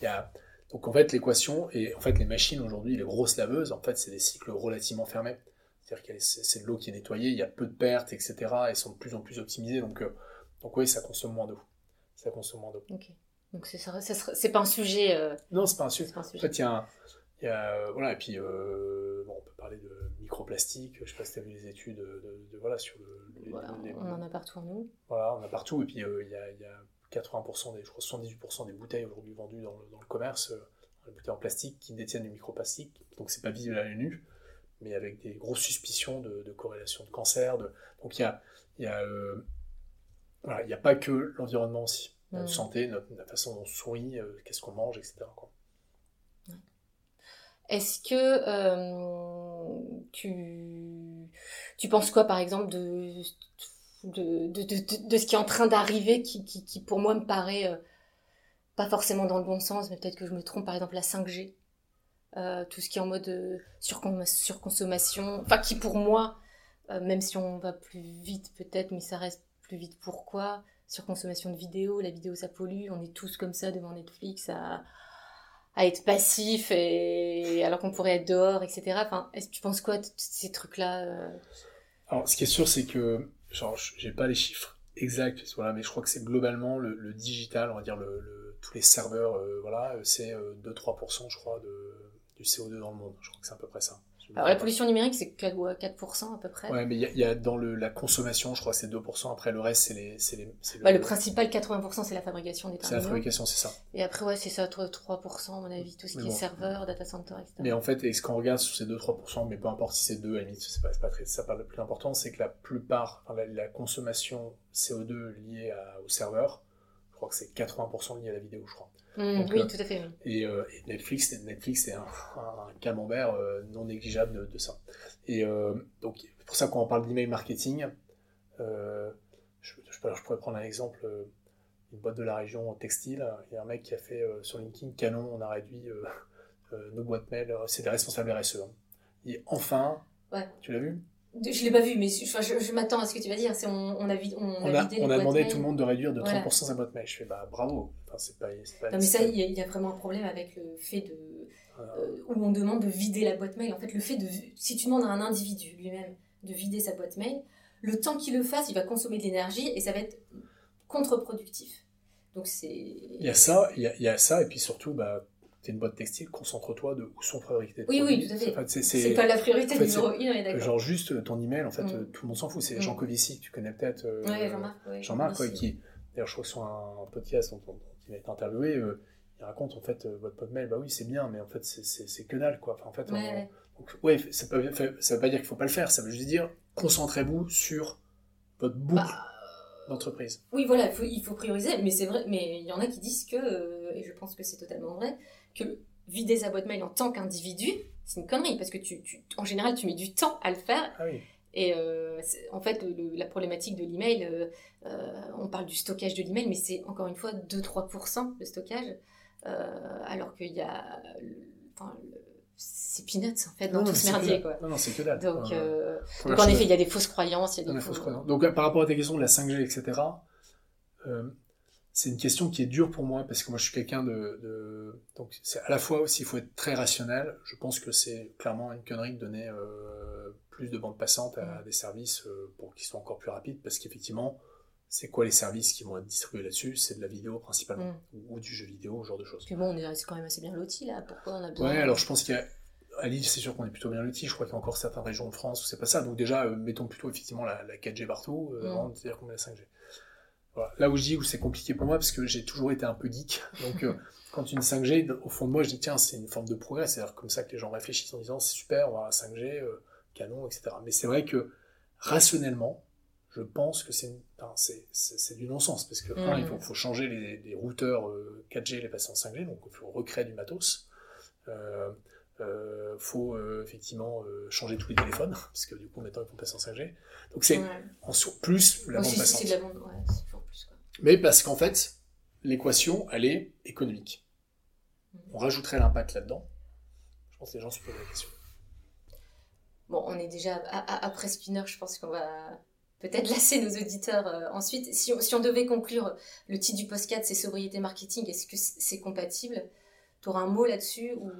y a, donc en fait, l'équation, et en fait les machines aujourd'hui, les grosses laveuses, en fait c'est des cycles relativement fermés. C'est-à-dire que c'est de l'eau qui est nettoyée, il y a peu de pertes, etc. Elles sont de plus en plus optimisées, donc, euh, donc oui, ça consomme moins d'eau. Ça consomme moins d'eau. Ok. Donc c'est pas un sujet. Euh, non, c'est pas, un sujet. En fait, il y a, y a voilà, et puis bon, on peut parler de microplastique. Je sais pas si tu as vu les études de, voilà sur le. on en a partout en nous. Voilà, on en a partout, et puis il y a, y a 80% des, je crois 78% des bouteilles aujourd'hui vendues dans le, commerce, euh, les bouteilles en plastique, qui détiennent du microplastique. Donc c'est pas visible à l'œil nu, mais avec des grosses suspicions de, corrélation de cancer. De... Donc il y a, y, a, euh, voilà, y a pas que l'environnement aussi. Notre mm. santé, notre, la façon dont on sourit, euh, qu'est-ce qu'on mange, etc. Est-ce que tu, tu penses quoi, par exemple, de de, de, de, ce qui est en train d'arriver qui, qui, qui, pour moi me paraît euh, pas forcément dans le bon sens, mais peut-être que je me trompe, par exemple la 5G, euh, tout ce qui est en mode euh, surconsommation, enfin qui pour moi, même si on va plus vite peut-être, mais ça reste plus vite pourquoi? Surconsommation de vidéos, la vidéo ça pollue, on est tous comme ça devant Netflix à, à être passif et alors qu'on pourrait être dehors, etc. Enfin, est-ce que tu penses quoi de ces trucs-là Alors, ce qui est sûr, c'est que genre, j'ai pas les chiffres exacts, voilà, mais je crois que c'est globalement le, digital, on va dire le, tous les serveurs, euh, voilà, c'est 2-3%, euh, je crois, du CO2 dans le monde. Je crois que c'est à peu près ça. Alors la pollution numérique, c'est 4%, à peu près. Ouais, mais il y, a dans le, la consommation, je crois c'est 2%. Après, le reste, c'est les. les le... Bah, le principal, 80%, c'est la fabrication des terminaux. C'est la fabrication, c'est ça. Et après, ouais, c'est ça, 3%, à mon avis, tout ce qui est serveur, data center, etc. Mais en fait, et ce qu'on regarde sur ces 2-3%, mais peu importe si c'est 2, à la limite, c'est pas, pas très, ça pas le plus important, c'est que la plupart, la, consommation CO2 liée au serveur, je crois que c'est 80% lié à la vidéo, je crois. Mmh, oui, euh, tout à fait. Et, euh, Netflix, Netflix c'est un, camembert euh, non négligeable de, ça. Et donc, c'est pour ça qu'on parle d'email marketing. Je, je, je, pourrais prendre un exemple une boîte de la région textile. Il y a un mec qui a fait sur LinkedIn Canon, on a réduit nos boîtes mail. C'est des responsables RSE. Hein. Et enfin, tu l'as vu? Je l'ai pas vu, mais je, je, je m'attends à ce que tu vas dire. C'est on, on a, on, on a, on a demandé à tout le monde de réduire de 30% voilà. sa boîte mail. Je fais bah bravo. Enfin, c'est pas, pas, non, mais ça, il y, y, a vraiment un problème avec le fait de. Euh, où on demande de vider la boîte mail. En fait, le fait de. Si tu demandes à un individu lui-même de vider sa boîte mail, le temps qu'il le fasse, il va consommer de l'énergie et ça va être contre-productif. Donc c'est. Il y a ça, il y a, il y a ça, et puis surtout, bah, t'es une boîte textile, concentre-toi de où sont fabriqués tes oui, Oui, tout à fait. En fait c'est pas la priorité en fait, numéro une, on est d'accord. Genre juste ton email, en fait, mm. tout le monde s'en fout. C'est mm. Jean Covici, tu connais peut-être. Euh, ouais, Jean-Marc. Jean-Marc, ouais, qui, d'ailleurs, je crois que sur un, podcast dont, il a été interviewé, euh, il raconte en fait euh, votre boîte mail, bah oui, c'est bien, mais en fait, c'est que dalle, quoi. Enfin, en fait, ouais, on, donc, ouais, ça, peut, ça veut pas dire qu'il faut pas le faire, ça veut juste dire concentrez-vous sur votre boucle. Bah d'entreprise. Oui, voilà, il faut, il faut prioriser, mais c'est vrai, mais il y en a qui disent que, euh, et je pense que c'est totalement vrai, que vider sa boîte mail en tant qu'individu, c'est une connerie, parce que tu, tu, en général, tu mets du temps à le faire. Ah oui. Et euh, en fait, le, la problématique de l'email, euh, euh, on parle du stockage de l'email, mais c'est encore une fois 2-3% de stockage, alors qu'il y a. Enfin, c'est peanuts en fait dans non, tout ce merdier quoi. Non, non, c'est que dalle. Donc, euh, donc en effet, il y a des fausses croyances. Il y a des fausses croyances. Donc par rapport à ta question de la 5G, etc., euh, c'est une question qui est dure pour moi parce que moi je suis quelqu'un de, de, donc c'est à la fois aussi il faut être très rationnel. Je pense que c'est clairement une connerie de donner euh, plus de bandes passantes à, des services euh, pour qu'ils soient encore plus rapides parce qu'effectivement c'est quoi les services qui vont être distribués là-dessus? C'est de la vidéo principalement, mm. ou, ou, du jeu vidéo, ce genre de choses. Puis bon, on est quand même assez bien loti là, pourquoi on a besoin Ouais, alors je pense qu'il y a. À Lille, c'est sûr qu'on est plutôt bien loti. Je crois qu'il y a encore certaines régions de France où c'est pas ça. Donc déjà, euh, mettons plutôt effectivement la, la 4G partout, euh, mm. c'est-à-dire qu'on met la 5G. Voilà. Là où je dis où c'est compliqué pour moi, parce que j'ai toujours été un peu geek. (laughs) Donc euh, quand une 5G, au fond de moi, je dis tiens, c'est une forme de progrès. C'est-à-dire comme ça que les gens réfléchissent en disant c'est super, on va avoir la 5G, euh, canon, etc. Mais c'est vrai que rationnellement, je pense que c'est enfin, du non-sens, parce que, mmh. il faut, faut, changer les, les routeurs euh, 4G, les passer en 5G, donc il faut recréer du matos. Euh, euh, faut euh, effectivement euh, changer tous les téléphones, (laughs) parce que du coup maintenant ils vont passer en 5G. Donc c'est ouais. en sur plus la bande passante. La bande, ouais, plus, quoi. Mais parce qu'en fait, l'équation, elle est économique. Mmh. On rajouterait l'impact là-dedans. Je pense que les gens se posent la question. Bon, on est déjà à, à, une heure, je pense qu'on va peut-être lasser nos auditeurs euh, ensuite. Si on, si on, devait conclure, le titre du podcast, c'est sobriété marketing, est-ce que c'est compatible? Tu auras un mot là-dessus ou...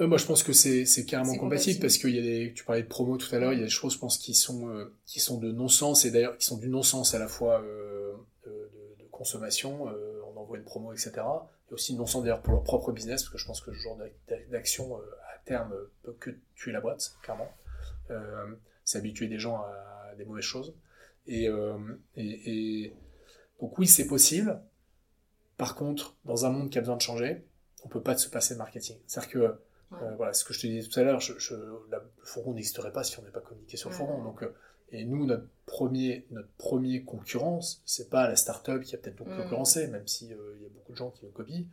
euh, Moi, je pense que c'est carrément compatible, compatible, parce que y a des, tu parlais de promo tout à l'heure, il y a des choses, je pense, qui sont, euh, qui sont de non-sens, et d'ailleurs, qui sont du non-sens à la fois de, de, consommation, on envoie une promo, etc. Et aussi non-sens d'ailleurs pour leur propre business, parce que je pense que ce genre d'action, à terme, peut que tuer la boîte, clairement. C'est habituer des gens à des mauvaises choses. Et, euh, et, et, donc oui, c'est possible. Par contre, dans un monde qui a besoin de changer, on peut pas se passer de marketing. C'est-à-dire que, euh, voilà, ce que je te disais tout à l'heure, je, le fourgon n'existerait pas si on n'avait pas communiqué sur le fourgon. Donc, euh, et nous, notre premier, notre premier concurrence, c'est pas la start-up qui a peut-être nous concurrencer, même si il euh, y a beaucoup de gens qui nous copient.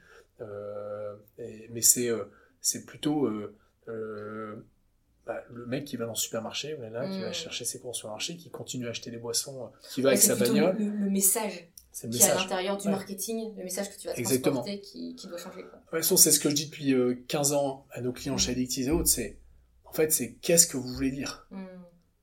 Et, mais c'est, c'est plutôt bah, le mec qui va dans le supermarché, ou là, mmh. qui va chercher ses courses sur le marché, qui continue à acheter des boissons, euh, qui va avec sa bagnole. Le, le, message le qui message. est à l'intérieur du ouais. marketing, le message que tu vas Exactement. transporter qui, qui doit changer. Quoi. Façon, c'est ce que je dis depuis euh, 15 ans à nos clients mmh. chez Addictis et autres, c'est en fait, c'est qu'est-ce que vous voulez dire? Mmh.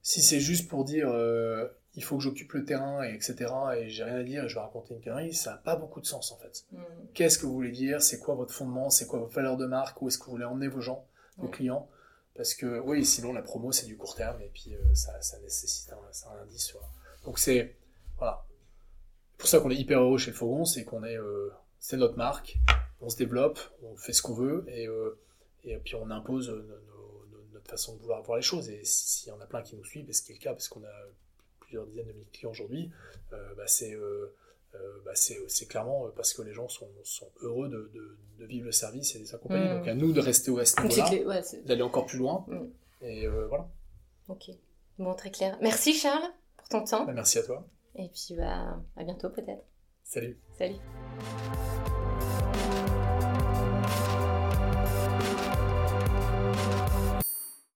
Si c'est juste pour dire euh, il faut que j'occupe le terrain, et etc., et j'ai rien à dire et je vais raconter une connerie, ça n'a pas beaucoup de sens en fait. Qu'est-ce que vous voulez dire? C'est quoi votre fondement? C'est quoi votre valeur de marque? Où est-ce que vous voulez emmener vos gens, vos clients? Parce que oui, sinon la promo c'est du court terme et puis euh, ça, nécessite un, indice. Donc c'est voilà. pour ça qu'on est hyper heureux chez le c'est qu'on est, euh, c'est notre marque, on se développe, on fait ce qu'on veut et, euh, et puis on impose notre façon de vouloir voir les choses. Et s'il y en a plein qui nous suivent, et ce qui est le cas parce qu'on a plusieurs dizaines de milliers de clients aujourd'hui, bah c'est euh, euh, bah c'est clairement parce que les gens sont, sont heureux de, de, de, vivre le service et de les accompagner. Mmh. Donc à nous de rester au niveau-là, ouais, d'aller encore plus loin. Mmh. Et euh, voilà. Ok. Bon, très clair. Merci Charles pour ton temps. Bah, merci à toi. Et puis bah, à bientôt peut-être. Salut. Salut.